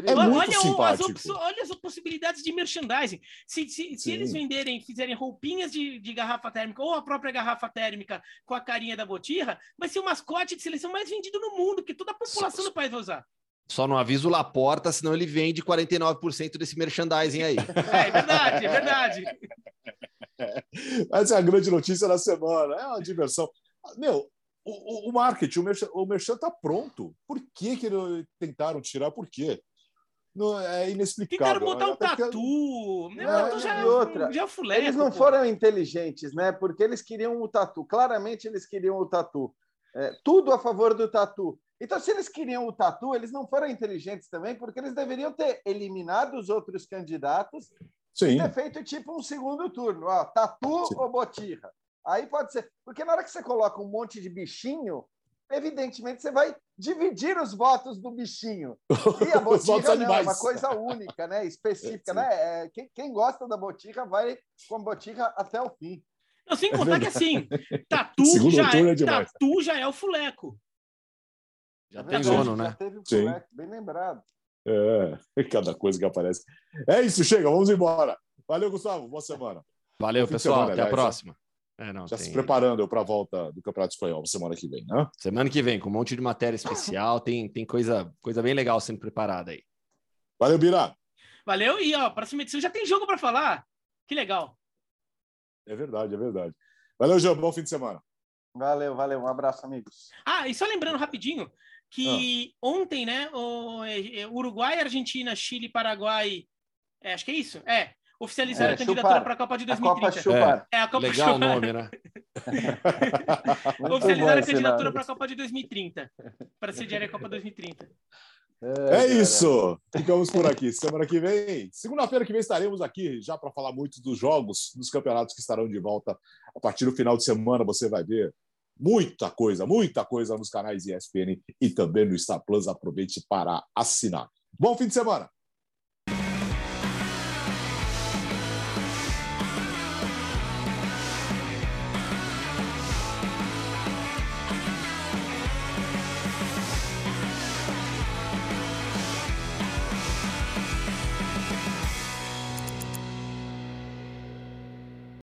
É olha. As olha as possibilidades de merchandising. Se, se, se eles venderem, fizerem roupinhas de, de, garrafa térmica ou a própria garrafa térmica com a carinha da botirra, vai ser o mascote de seleção mais vendido no mundo, que toda a população do país vai usar. Só não avisa o Laporta, senão ele vende 49% desse merchandising aí. É, é verdade, é verdade. Essa é a grande notícia da semana. É uma diversão. Meu, o, o marketing, o merchan, o merchan tá pronto. Por que, que tentaram tirar? Por quê? Não, é inexplicável. Tentaram botar um tatu. Que... É, já, e outra, já fuleco, eles não pô. foram inteligentes, né? Porque eles queriam o tatu. Claramente eles queriam o tatu. É, tudo a favor do tatu. Então, se eles queriam o tatu, eles não foram inteligentes também, porque eles deveriam ter eliminado os outros candidatos Sim. e ter feito tipo um segundo turno. Ó, tatu Sim. ou botirra? Aí pode ser. Porque na hora que você coloca um monte de bichinho, evidentemente você vai dividir os votos do bichinho. E a botirra não, é uma coisa única, né? específica. né? É, quem, quem, gosta da botirra vai com a botirra até o fim. Não, sem contar que assim, tatu já, é, é tatu já é o fuleco. Já É tem dono, já né? teve o Sim. Fleck, bem lembrado. É, cada coisa que aparece. É isso, chega, vamos embora. Valeu, Gustavo. Boa semana. Valeu, pessoal. semana, Até a aliás, próxima. É, não, Já tem- se preparando para a volta do Campeonato Espanhol semana que vem, né? Semana que vem, com um monte de matéria especial, tem, tem coisa, coisa bem legal sendo preparada aí. Valeu, Bira. Valeu. E, ó, próxima edição já tem jogo para falar. Que legal. É verdade, é verdade. Valeu, João. Bom fim de semana. Valeu, valeu. Um abraço, amigos. Ah, e só lembrando rapidinho que ontem, né, o é, é, Uruguai, Argentina, Chile, Paraguai, é, acho que é isso? É, oficializaram É, a candidatura chupar. para a Copa de A Copa 2030. Chupar. É, a Copa Legal o Chupar. nome, né? Oficializaram a candidatura para a Copa de 2030, para sediar a Copa 2030. É isso. Ficamos por aqui. Semana que vem, segunda-feira que vem, estaremos aqui já para falar muito dos jogos, dos campeonatos que estarão de volta a partir do final de semana. Você vai ver muita coisa, muita coisa nos canais ESPN e também no Star Plus. Aproveite para assinar. Bom fim de semana.